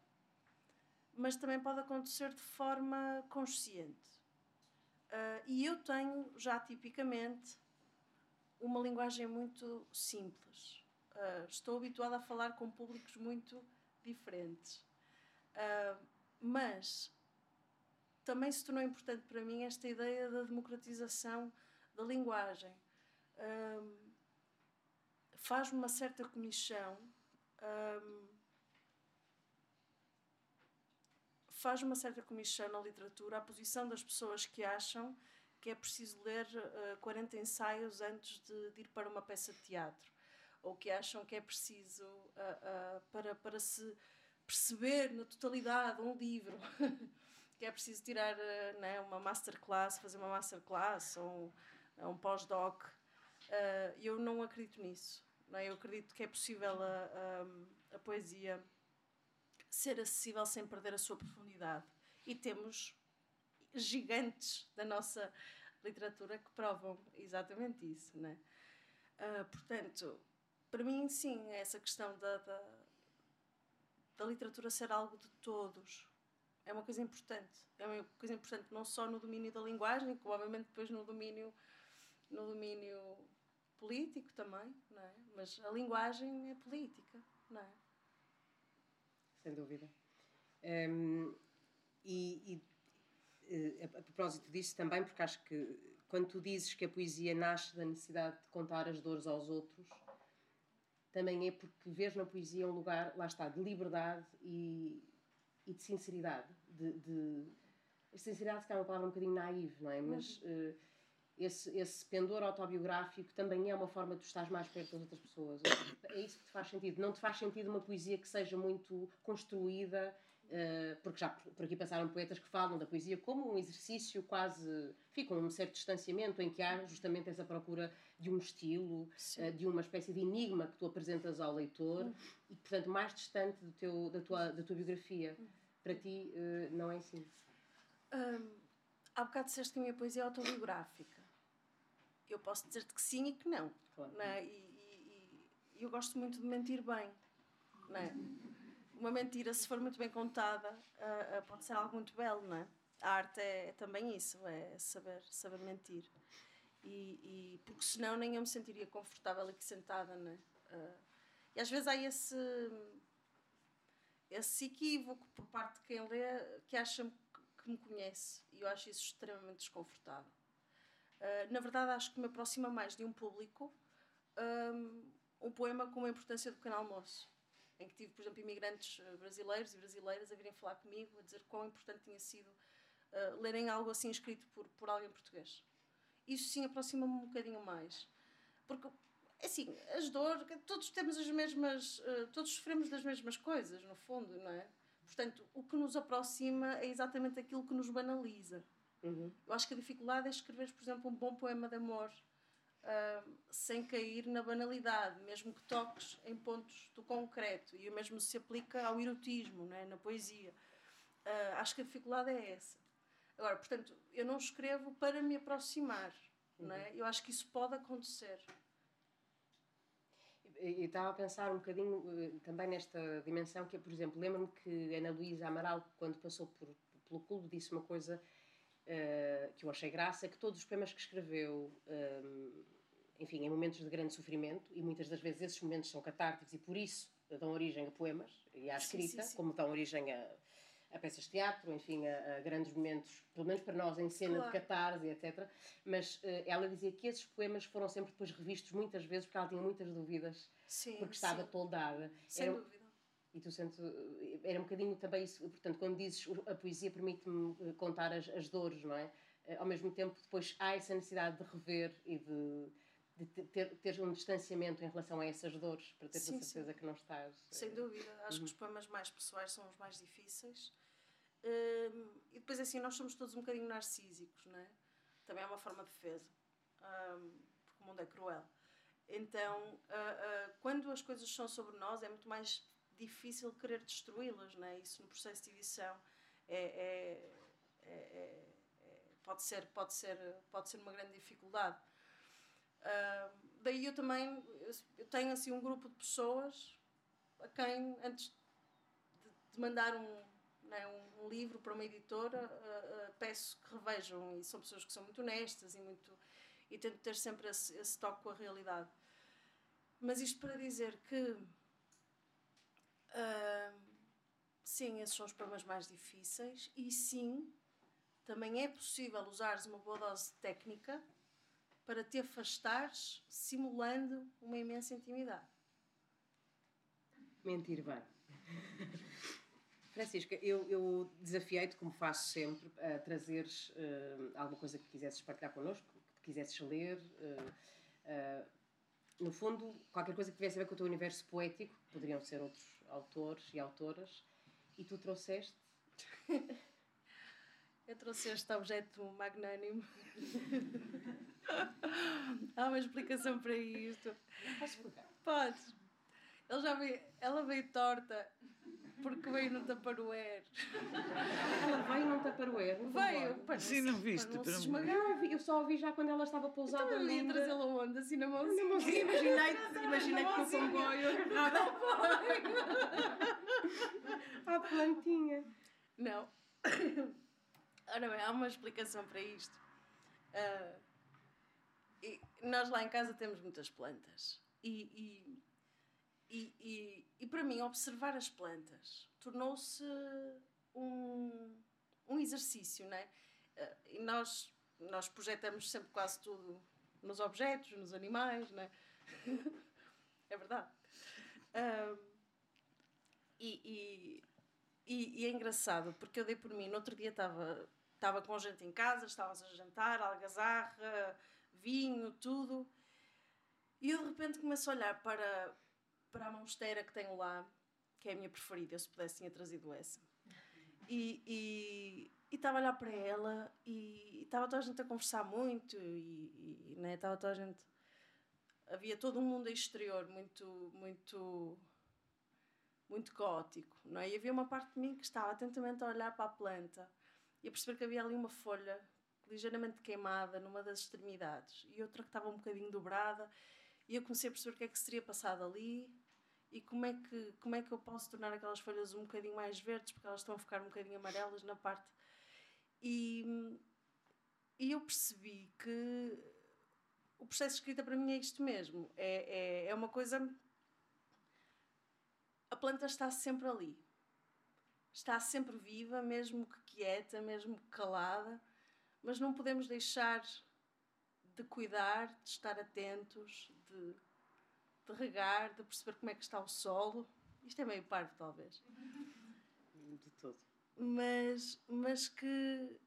mas também pode acontecer de forma consciente. Uh, e eu tenho já tipicamente uma linguagem muito simples. Uh, estou habituada a falar com públicos muito diferentes. Mas também se tornou importante para mim esta ideia da democratização da linguagem. Faz-me uma certa comissão faz uma certa comissão na literatura a posição das pessoas que acham que é preciso ler uh, eh, 40 ensaios antes de, de, ir para uma peça de teatro, ou que acham que é preciso, uh, uh, para, para se perceber na totalidade um livro, [LAUGHS] que é preciso tirar né, uma masterclass, fazer uma masterclass ou um, um pós-doc. eu não acredito nisso. Não é? Eu acredito que é possível a, a, a poesia ser acessível sem perder a sua profundidade. E temos gigantes da nossa literatura que provam exatamente isso, né? Portanto, para mim, sim, essa questão da, da, da, literatura ser algo de todos é uma coisa importante. É uma coisa importante não só no domínio da linguagem, como obviamente depois no domínio, no domínio político também, não é? Mas a linguagem é política, não é? sem dúvida. Um, e, e a, a, propósito disso também, porque acho que quando tu dizes que a poesia nasce da necessidade de contar as dores aos outros, também é porque vês na poesia um lugar, lá está, de liberdade e, e de sinceridade. De, de, sinceridade, que é uma palavra um bocadinho naiva, não é? Mas. Uh, esse, esse pendor autobiográfico também é uma forma de estar mais perto das outras pessoas. É isso que te faz sentido. Não te faz sentido uma poesia que seja muito construída, uh, porque já por aqui passaram poetas que falam da poesia como um exercício quase. fica um certo distanciamento em que há justamente essa procura de um estilo, uh, de uma espécie de enigma que tu apresentas ao leitor uhum. e, portanto, mais distante do teu, da, tua, da tua biografia. Uhum. Para ti, uh, não é assim? Um, há bocado disseste que a minha poesia é autobiográfica eu posso dizer-te que sim e que não. Claro. não é? e, e, e, eu gosto muito de mentir bem. Não é? Uma mentira, se for muito bem contada, uh, uh, pode ser algo muito belo. Não é? A arte é, é também isso, é saber, saber mentir. E, e, porque senão nem eu me sentiria confortável aqui sentada. Não é? Uh, e às vezes há esse, esse equívoco por parte de quem lê que acha que me conhece. E eu acho isso extremamente desconfortável. Uh, na verdade, acho que me aproxima mais de um público um, poema com uma importância do pequeno almoço, em que tive, por exemplo, imigrantes ah, brasileiros e brasileiras a virem falar comigo, a dizer quão importante tinha sido uh, lerem algo assim escrito por, por alguém português. Isso sim aproxima-me um bocadinho mais. Porque, é assim, as dores, todos temos as mesmas, uh, todos sofremos das mesmas coisas, no fundo, não é? Portanto, o que nos aproxima é exatamente aquilo que nos banaliza. Uhum. Eu acho que a dificuldade é escrever, por exemplo, um bom poema de amor uh, sem cair na banalidade, mesmo que toques em pontos do concreto. E o mesmo se aplica ao erotismo, né, na poesia. Uh, acho que a dificuldade é essa. Agora, portanto, eu não escrevo para me aproximar. Uhum. Né? Eu acho que isso pode acontecer. E estava a pensar um bocadinho uh, também nesta dimensão, que é, por exemplo, lembro-me que Ana Luísa Amaral, quando passou por, pelo clube, disse uma coisa uh, que eu achei graça, que todos os poemas que escreveu, um, enfim, em momentos de grande sofrimento, e muitas das vezes esses momentos são catárticos e por isso dão origem a poemas e à escrita, sim, sim, sim. como dão origem a, a, peças de teatro, enfim, a, a, grandes momentos, pelo menos para nós, em cena claro. de catarse, etc. Mas uh, ela dizia que esses poemas foram sempre depois revistos muitas vezes porque ela tinha muitas dúvidas, porque estava toldada. Sem Era, dúvida. E tu sentes, era um bocadinho também isso, portanto, quando dizes a poesia permite-me eh, contar as, as dores, não é? Eh, ao mesmo tempo, depois há essa necessidade de rever e de, de ter, ter, um distanciamento em relação a essas dores, para ter sim, a certeza sim. que não estás. Sem dúvida, acho uhum. que os poemas mais pessoais são os mais difíceis. Um, e depois, assim, nós somos todos um bocadinho narcísicos, não é? Também é uma forma de defesa, um, porque o mundo é cruel. Então, uh, uh, quando as coisas são sobre nós, é muito mais difícil querer destruí-las, não é? Isso no processo de edição é, é, é, é, é pode, ser, pode, ser, pode ser uma grande dificuldade. Uh, daí eu também eu tenho assim um grupo de pessoas a quem antes de, de mandar um, né, um, um, livro para uma editora uh, uh, peço que revejam. E são pessoas que são muito honestas e muito e tento ter sempre esse, esse toque com a realidade. Mas isto para dizer que sim, esses são os problemas mais difíceis e sim, também é possível usares uma boa dose de técnica para te afastares simulando uma imensa intimidade. Mentir bem. [LAUGHS] Francisca, eu, eu desafiei-te, como faço sempre, a trazeres uh, alguma coisa que quisesses partilhar connosco, que quisesses ler. Uh, uh, no fundo, qualquer coisa que tivesse a ver com o teu universo poético, poderiam ser outros autores e autoras, e tu trouxeste. [LAUGHS] Eu trouxe este objeto magnânimo. [LAUGHS] [LAUGHS] Há uma explicação para isto. Podes. Ele já veio, ela veio torta porque veio no Tupperware. Ela veio no Tupperware? Veio. Para Sim, não viste. Para não se eu, eu só a vi já quando ela estava pousada então, ali. Eu ia trazê-la onde? Assim na mãozinha? Na mãozinha. Imaginei-te imaginei [LAUGHS] com o comboio [LAUGHS] agarrada. À plantinha. Não. [COUGHS] Ora bem, há uma explicação para isto. Uh, nós lá em casa temos muitas plantas. E, e e, e, para mim, observar as plantas tornou-se um, um exercício, não é? Eh, e nós, nós projetamos sempre quase tudo nos objetos, nos animais, não é? [LAUGHS] é verdade. Um, e, e, e, é engraçado, porque eu dei por mim, no outro dia estava, estava com gente em casa, estávamos a jantar, algazarra, vinho, tudo, e eu de repente começo a olhar para, para a monsteira que tenho lá, que é a minha preferida, eu se pudesse tinha trazido essa. E estava a olhar para ela e estava toda a gente a conversar muito e, e né, estava toda a gente... Havia todo um mundo exterior muito, muito, muito gótico, não é? E havia uma parte de mim que estava atentamente a olhar para a planta e a perceber que havia ali uma folha ligeiramente queimada numa das extremidades e outra que estava um bocadinho dobrada e eu comecei a perceber o que é que se teria passado ali e como é que como é que eu posso tornar aquelas folhas um bocadinho mais verdes porque elas estão a ficar um bocadinho amarelas na parte. E, e eu percebi que o processo de escrita para mim é isto mesmo é, é, é uma coisa a planta está sempre ali. Está sempre viva mesmo que quieta mesmo que calada mas não podemos deixar de cuidar de estar atentos de de regar, de perceber como é que está o solo. Isto é meio parvo, talvez. De todo. Mas, mas que,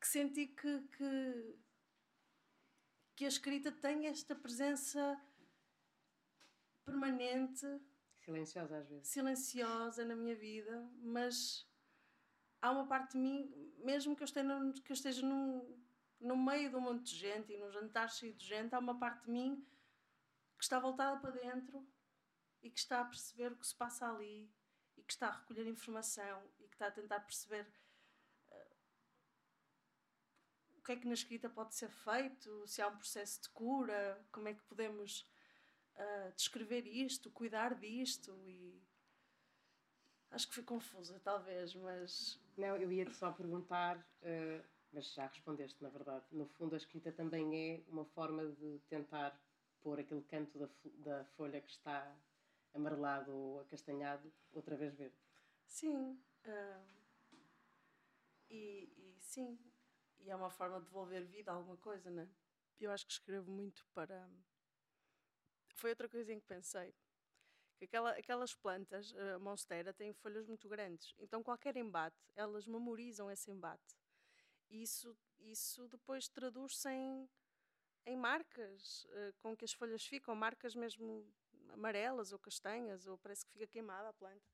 que senti que, que, que a escrita tem esta presença permanente. Silenciosa às vezes. Silenciosa na minha vida, mas há uma parte de mim, mesmo que eu esteja, que eu esteja num, no meio de um monte de gente e num jantar cheio de gente, há uma parte de mim que está voltada para dentro e que está a perceber o que se passa ali e que está a recolher informação e que está a tentar perceber uh, o que é que na escrita pode ser feito, se há um processo de cura, como é que podemos uh, descrever isto, cuidar disto e acho que fui confusa talvez, mas não, eu ia-te só perguntar uh, mas já respondeste, na verdade. No fundo, a escrita também é uma forma de tentar pôr aquele canto da, da folha que está amarelado ou acastanhado outra vez verde. Sim. Uh, e, e, sim, e é uma forma de devolver vida a alguma coisa, né? Eu acho que escrevo muito para. Foi outra coisa em que pensei. Que aquela, aquelas plantas, a monstera, têm folhas muito grandes. Então, qualquer embate, elas memorizam esse embate. E isso, isso depois traduz-se em, em marcas uh, com que as folhas ficam, marcas mesmo amarelas ou castanhas, ou parece que fica queimada a planta.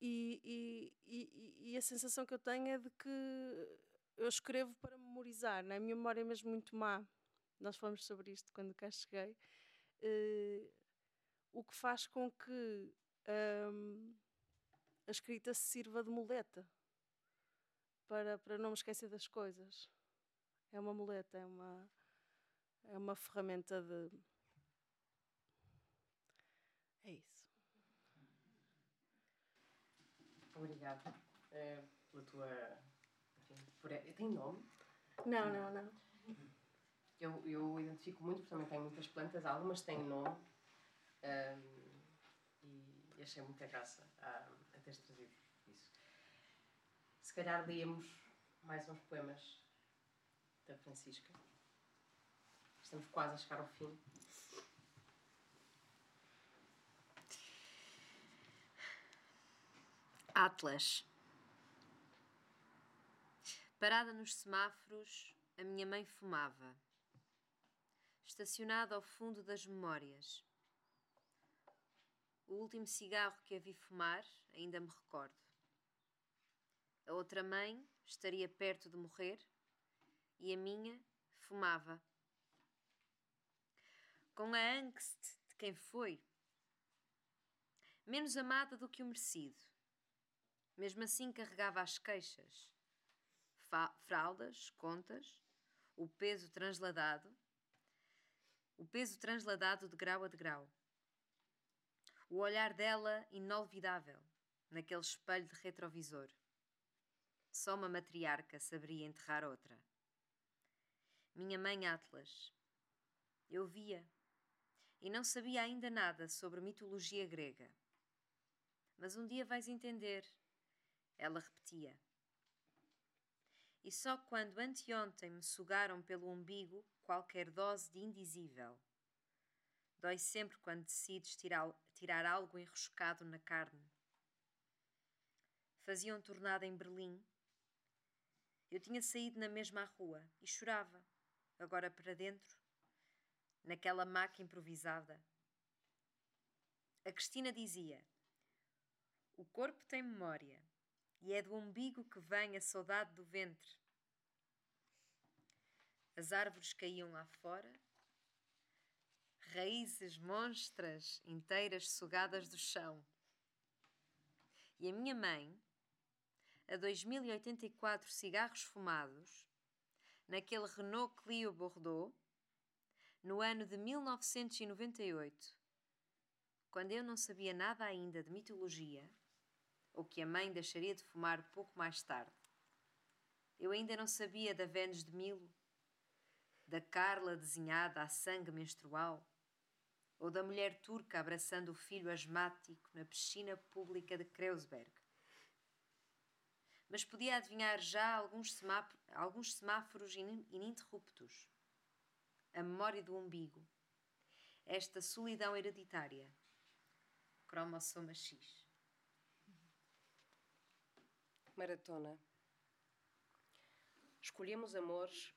E, e, e, e, a sensação que eu tenho é de que eu escrevo para memorizar, né? a minha memória é mesmo muito má. Nós falamos sobre isto quando cá cheguei. Uh, o que faz com que um, a escrita se sirva de muleta para, para não me esquecer das coisas. É uma muleta, é uma, é uma ferramenta de. É isso. Obrigada é, pela tua. Por... Tem nome? Não, não, não. Eu, eu identifico muito, porque também tenho muitas plantas, algumas têm nome. Um, e achei muita graça a, a teres trazido se calhar líamos mais uns poemas da Francisca. Estamos quase a chegar ao fim. Atlas. Parada nos semáforos, a minha mãe fumava. Estacionada ao fundo das memórias. O último cigarro que a vi fumar, ainda me recordo. A outra mãe estaria perto de morrer e a minha fumava. Com a angst de quem foi, menos amada do que o merecido. Mesmo assim carregava as queixas, fraldas, contas, o peso transladado, o peso transladado de grau a degrau. O olhar dela inolvidável naquele espelho de retrovisor. Só uma matriarca saberia enterrar outra. Minha mãe Atlas. Eu via e não sabia ainda nada sobre mitologia grega. Mas um dia vais entender, ela repetia. E só quando anteontem me sugaram pelo umbigo qualquer dose de indizível. Dói sempre quando decides tirar, algo enroscado na carne. Faziam tornada em Berlim eu tinha saído na mesma rua e chorava, agora para dentro, naquela maca improvisada. A Cristina dizia: O corpo tem memória e é do umbigo que vem a saudade do ventre. As árvores caíam lá fora, raízes monstras inteiras sugadas do chão. E a minha mãe, a 2084 cigarros fumados, naquele Renault Clio Bordeaux, no ano de 1998, quando eu não sabia nada ainda de mitologia, ou que a mãe deixaria de fumar pouco mais tarde. Eu ainda não sabia da Vênus de Milo, da Carla desenhada a sangue menstrual, ou da mulher turca abraçando o filho asmático na piscina pública de Kreuzberg mas podia adivinhar já alguns, alguns semáforos ininterruptos. A memória do umbigo. Esta solidão hereditária. Cromossoma X. Maratona. Escolhemos amores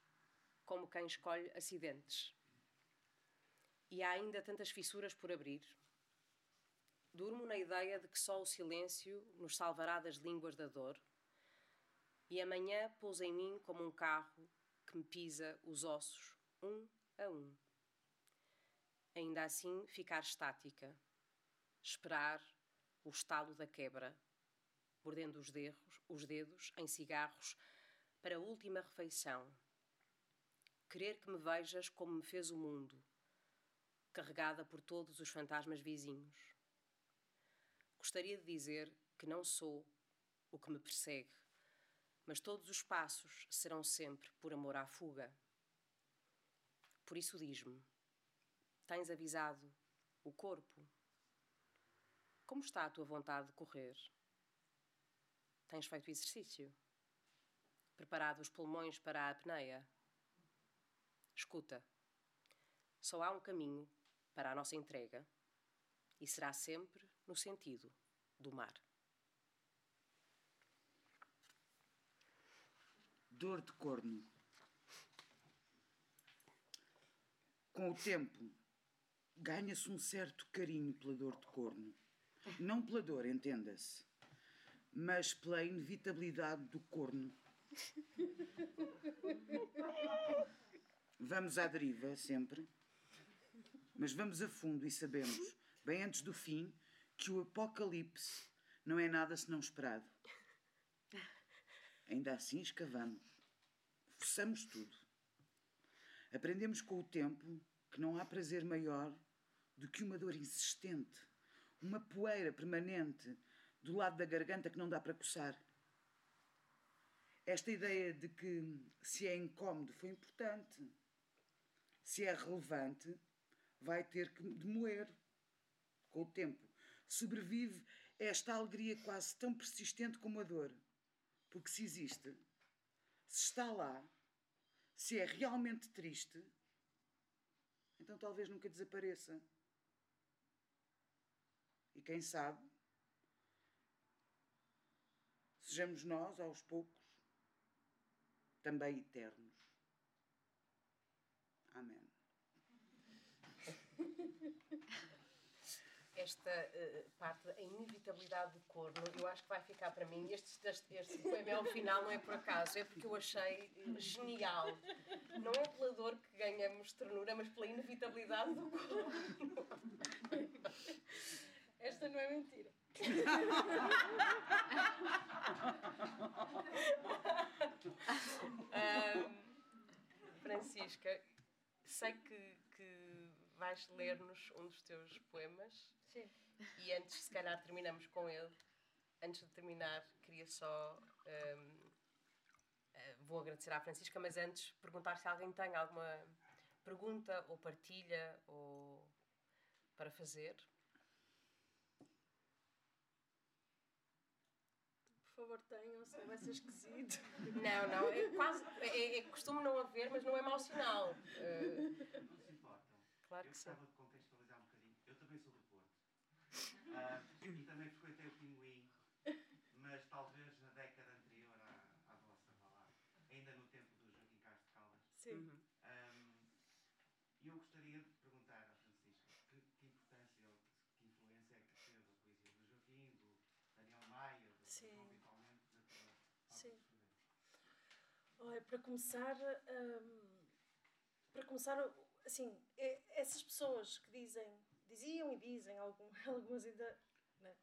como quem escolhe acidentes. E há ainda tantas fissuras por abrir. Durmo na ideia de que só o silêncio nos salvará das línguas da dor e amanhã pousa em mim como um carro que me pisa os ossos, um a um. Ainda assim, ficar estática, esperar o estalo da quebra, mordendo os dedos, os dedos em cigarros para a última refeição. Querer que me vejas como me fez o mundo, carregada por todos os fantasmas vizinhos. Gostaria de dizer que não sou o que me persegue, mas todos os passos serão sempre por amor à fuga. Por isso diz-me: tens avisado o corpo? Como está a tua vontade de correr? Tens feito exercício? Preparado os pulmões para a apneia? Escuta, só há um caminho para a nossa entrega e será sempre no sentido do mar. Dor de corno. Com o tempo, ganha-se um certo carinho pela dor de corno. Não pela dor, entenda-se, mas pela inevitabilidade do corno. Vamos à deriva, sempre, mas vamos a fundo e sabemos, bem antes do fim, que o apocalipse não é nada senão esperado. Ainda assim escavamos, forçamos tudo. Aprendemos com o tempo que não há prazer maior do que uma dor insistente, uma poeira permanente do lado da garganta que não dá para coçar. Esta ideia de que se é incómodo foi importante. Se é relevante, vai ter que demoer com o tempo. Sobrevive esta alegria quase tão persistente como a dor. Porque se existe, se está lá, se é realmente triste, então talvez nunca desapareça. E quem sabe, sejamos nós, aos poucos, também eternos. Esta uh, parte da inevitabilidade do corno, eu acho que vai ficar para mim. Este, este, este poema é ao final, não é por acaso, é porque eu achei genial. Não é pela dor que ganhamos ternura, mas pela inevitabilidade do corno. Esta não é mentira. [LAUGHS] Francisca, sei que, que vais ler-nos um dos teus poemas. Sim. E antes, se calhar, terminamos com ele. Antes de terminar, queria só. Um, uh, vou agradecer à Francisca, mas antes perguntar se alguém tem alguma pergunta ou partilha ou para fazer. Por favor, tenham, senão vai ser esquisito. Não, não, é quase. É, é, costume não haver, mas não é mau sinal. Uh, não se importam. Claro eu que sim. gostava de contextualizar um bocadinho. Eu também sou do Porto. Uh, e também frequentei o Pinguim, mas talvez na década anterior à, à vossa balada, ainda no tempo do Joaquim Castro Caldas. Sim. Uhum. Um, eu gostaria de perguntar à Francisca que, que importância ou que influência é que teve a poesia do Joaquim, do Daniel Maia, do. João Vitalmente, na tua Sim. Olha, para começar, hum, para começar, assim, é- essas pessoas que dizem, diziam e dizem, algum, [LAUGHS] algumas ainda, né,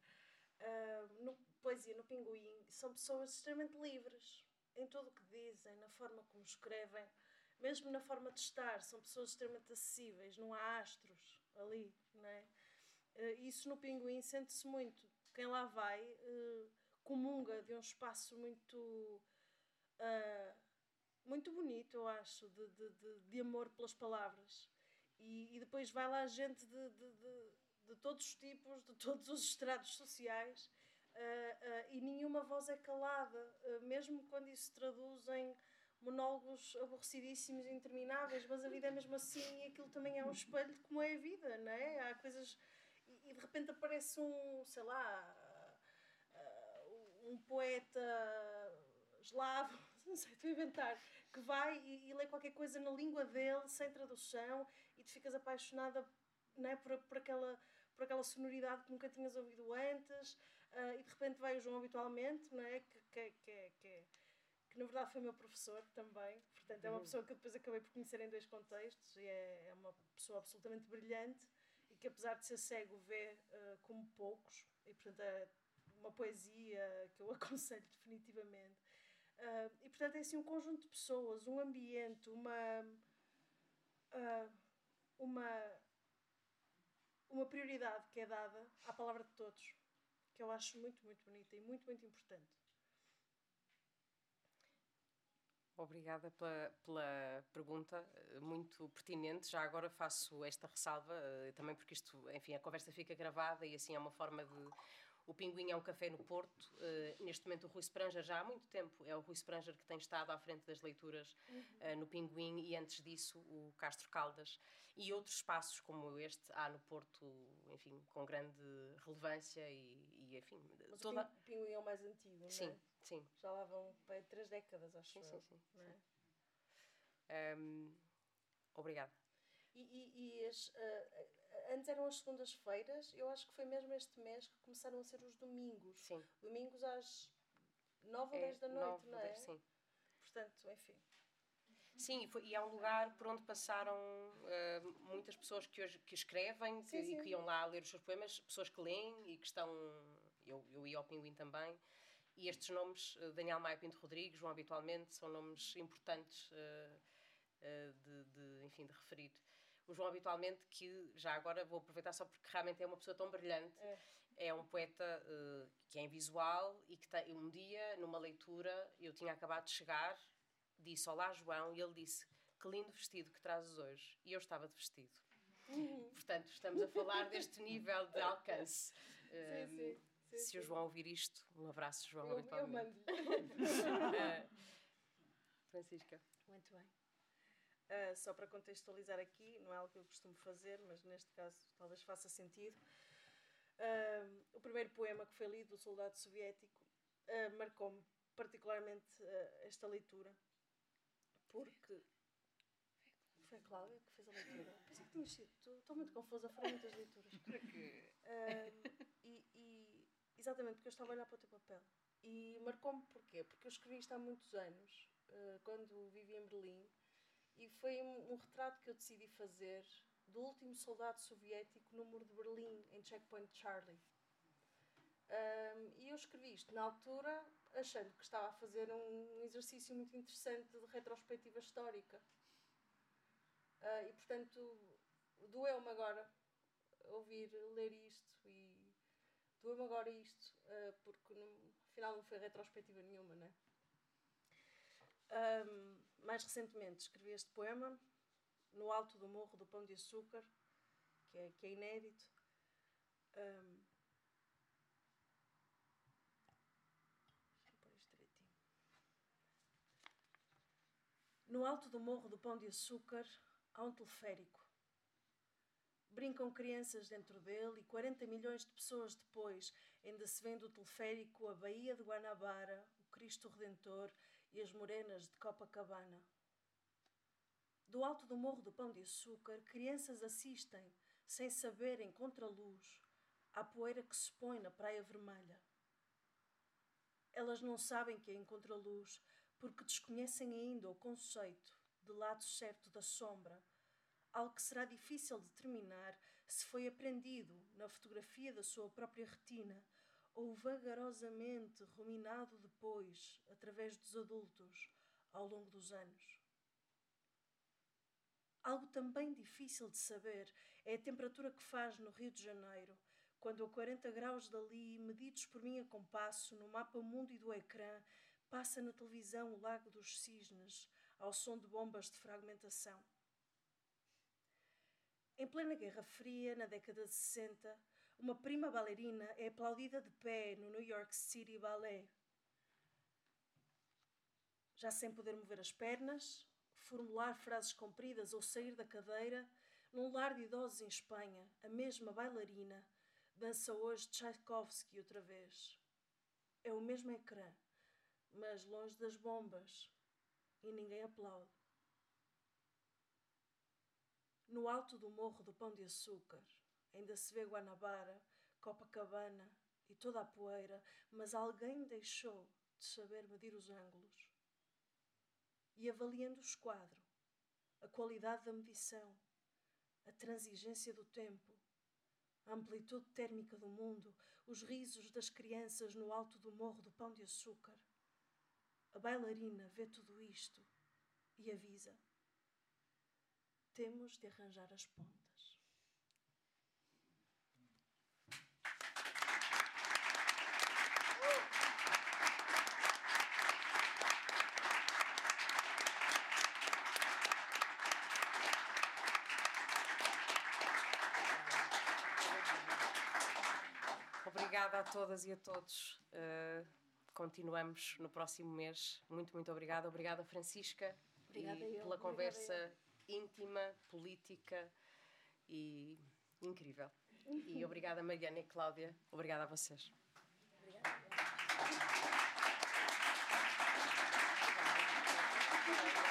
hum, no, poesia no Pinguim, são pessoas extremamente livres em tudo o que dizem, na forma como escrevem, mesmo na forma de estar, são pessoas extremamente acessíveis, não há astros ali, não é? Eh, Isso no Pinguim sente-se muito. Quem lá vai eh, comunga de um espaço muito muito bonito, eu acho, de, de, de, de amor pelas palavras. E, e depois vai lá gente de, de, de, de todos os tipos, de todos os estratos sociais, ah, ah, e nenhuma voz é calada, ah, mesmo quando isso se traduz em monólogos aborrecidíssimos intermináveis, mas a vida é mesmo assim e aquilo também é um espelho de como é a vida, não é? Há coisas. E, e de repente aparece um, sei lá, um poeta eslavo, [LAUGHS] não sei, estou a inventar, que vai e, e lê qualquer coisa na língua dele, sem tradução, e tu ficas apaixonada não é, por, por, aquela, por aquela sonoridade que nunca tinhas ouvido antes, ah, e de repente vai o João habitualmente, não é? Que, que, que, que, que na verdade foi meu professor também, portanto é uma pessoa que eu depois acabei por conhecer em dois contextos, e é, é uma pessoa absolutamente brilhante, e que apesar de ser cego vê ah, como poucos, e portanto é uma poesia que eu [LAUGHS] aconselho definitivamente. Ah, e portanto é assim um conjunto de pessoas, um ambiente, uma ah, uma uma prioridade que é dada à palavra de todos, que eu acho muito muito bonita e muito muito importante. Obrigada pela, pela, pergunta, eh, muito pertinente. Já agora faço esta ressalva, eh, também porque isto, enfim, a conversa fica gravada e assim é uma forma de. O Pinguim é um café no Porto. Uh, neste momento, o Rui Spranger, já há muito tempo, é o Rui Spranger que tem estado à frente das leituras uh, no Pinguim e antes disso, o Castro Caldas. E outros espaços como este há no Porto, enfim, com grande relevância e, e enfim. Mas toda... o Pinguim é o mais antigo, sim, não é? Sim. Já lá vão para três décadas, acho sim, sim, sim, sim. É? Um, obrigada. E, e, e as, uh, antes eram as segundas-feiras, eu acho que foi mesmo este mês que começaram a ser os domingos. Sim. Domingos às nove ou é, dez da noite, não é? 10, sim. Portanto, enfim. Sim, foi, e é um lugar por onde passaram uh, muitas pessoas que hoje que escrevem sim, que, sim. e que iam lá ler os seus poemas, pessoas que leem e que estão. Eu, eu ia ao Pinguim também. E estes nomes, uh, Daniel Maia Pinto Rodrigues, João habitualmente, são nomes importantes uh, de, de, enfim, de referir. O João habitualmente, que já agora vou aproveitar só porque realmente é uma pessoa tão brilhante, é, é um poeta que é em visual e que tem, um dia, numa leitura, eu tinha acabado de chegar disse Olá João e ele disse que lindo vestido que trazes hoje e eu estava de vestido. Uhum. Portanto, estamos a falar deste nível de alcance. Sim, um, sim, sim, se o João ouvir isto, um abraço, João, eu, habitualmente. Eu mando. uh, Francisca. Muito bem. Uh, só para contextualizar aqui, não é algo que eu costumo fazer, mas neste caso talvez faça sentido. Uh, o primeiro poema que foi lido do soldado soviético marcou-me particularmente esta leitura porque. Foi a Cláudia que fez a leitura. Pensei que tinha sido. Estou muito confusa, foram muitas leituras. Porquê? Um, e, e, exatamente, porque eu estava a olhar para o teu papel. E marcou-me porquê? Porque eu escrevi isto há muitos anos, uh, quando vivi em Berlim, e foi um, um, retrato que eu decidi fazer do último soldado soviético no muro de Berlim, em Checkpoint Charlie. Um, e eu escrevi isto na altura achando que estava a fazer um exercício muito interessante de retrospectiva histórica. Uh, e portanto, doeu-me agora ouvir, ler isto e doeu-me agora isto, uh, porque no, afinal não foi retrospectiva nenhuma, não é? Um, mais recentemente escrevi este poema no alto do morro do Pão de Açúcar, que é, que é inédito. Um, No alto do morro do Pão de Açúcar há um teleférico. Brincam crianças dentro dele e 40 milhões de pessoas depois ainda se vê do teleférico a Baía de Guanabara, o Cristo Redentor e as morenas de Copacabana. Do alto do morro do Pão de Açúcar, crianças assistem, sem saberem, contra luz, à poeira que se põe na Praia Vermelha. Elas não sabem que é em contraluz, porque desconhecem ainda o conceito de lado certo da sombra, algo que será difícil determinar se foi aprendido na fotografia da sua própria retina ou vagarosamente ruminado depois, através dos adultos, ao longo dos anos. Algo também difícil de saber é a temperatura que faz no Rio de Janeiro, quando a 40 graus dali, medidos por mim a compasso no mapa mundo e do ecrã, passa na televisão o Lago dos Cisnes, ao som de bombas de fragmentação. Em plena Guerra Fria, na década de 60, uma prima bailarina é aplaudida de pé no New York City Ballet. Já sem poder mover as pernas, formular frases compridas ou sair da cadeira, num lar de idosos em Espanha, a mesma bailarina dança hoje Tchaikovsky outra vez. É o mesmo ecrã, mas longe das bombas, e ninguém aplaude. No alto do morro do Pão de Açúcar, ainda se vê Guanabara, Copacabana e toda a poeira, mas alguém deixou de saber medir os ângulos. E avaliando o esquadro, a qualidade da medição, a transigência do tempo, a amplitude térmica do mundo, os risos das crianças no alto do morro do Pão de Açúcar, a bailarina vê tudo isto e avisa: temos de arranjar as pontas. todas e a todos. Uh, continuamos no próximo mês. Muito, muito obrigada. Obrigada, Francisca. Obrigada eu, pela conversa íntima, política e incrível. E uhum. obrigada, Mariana e Cláudia. Obrigada a vocês. Obrigada. [LAUGHS]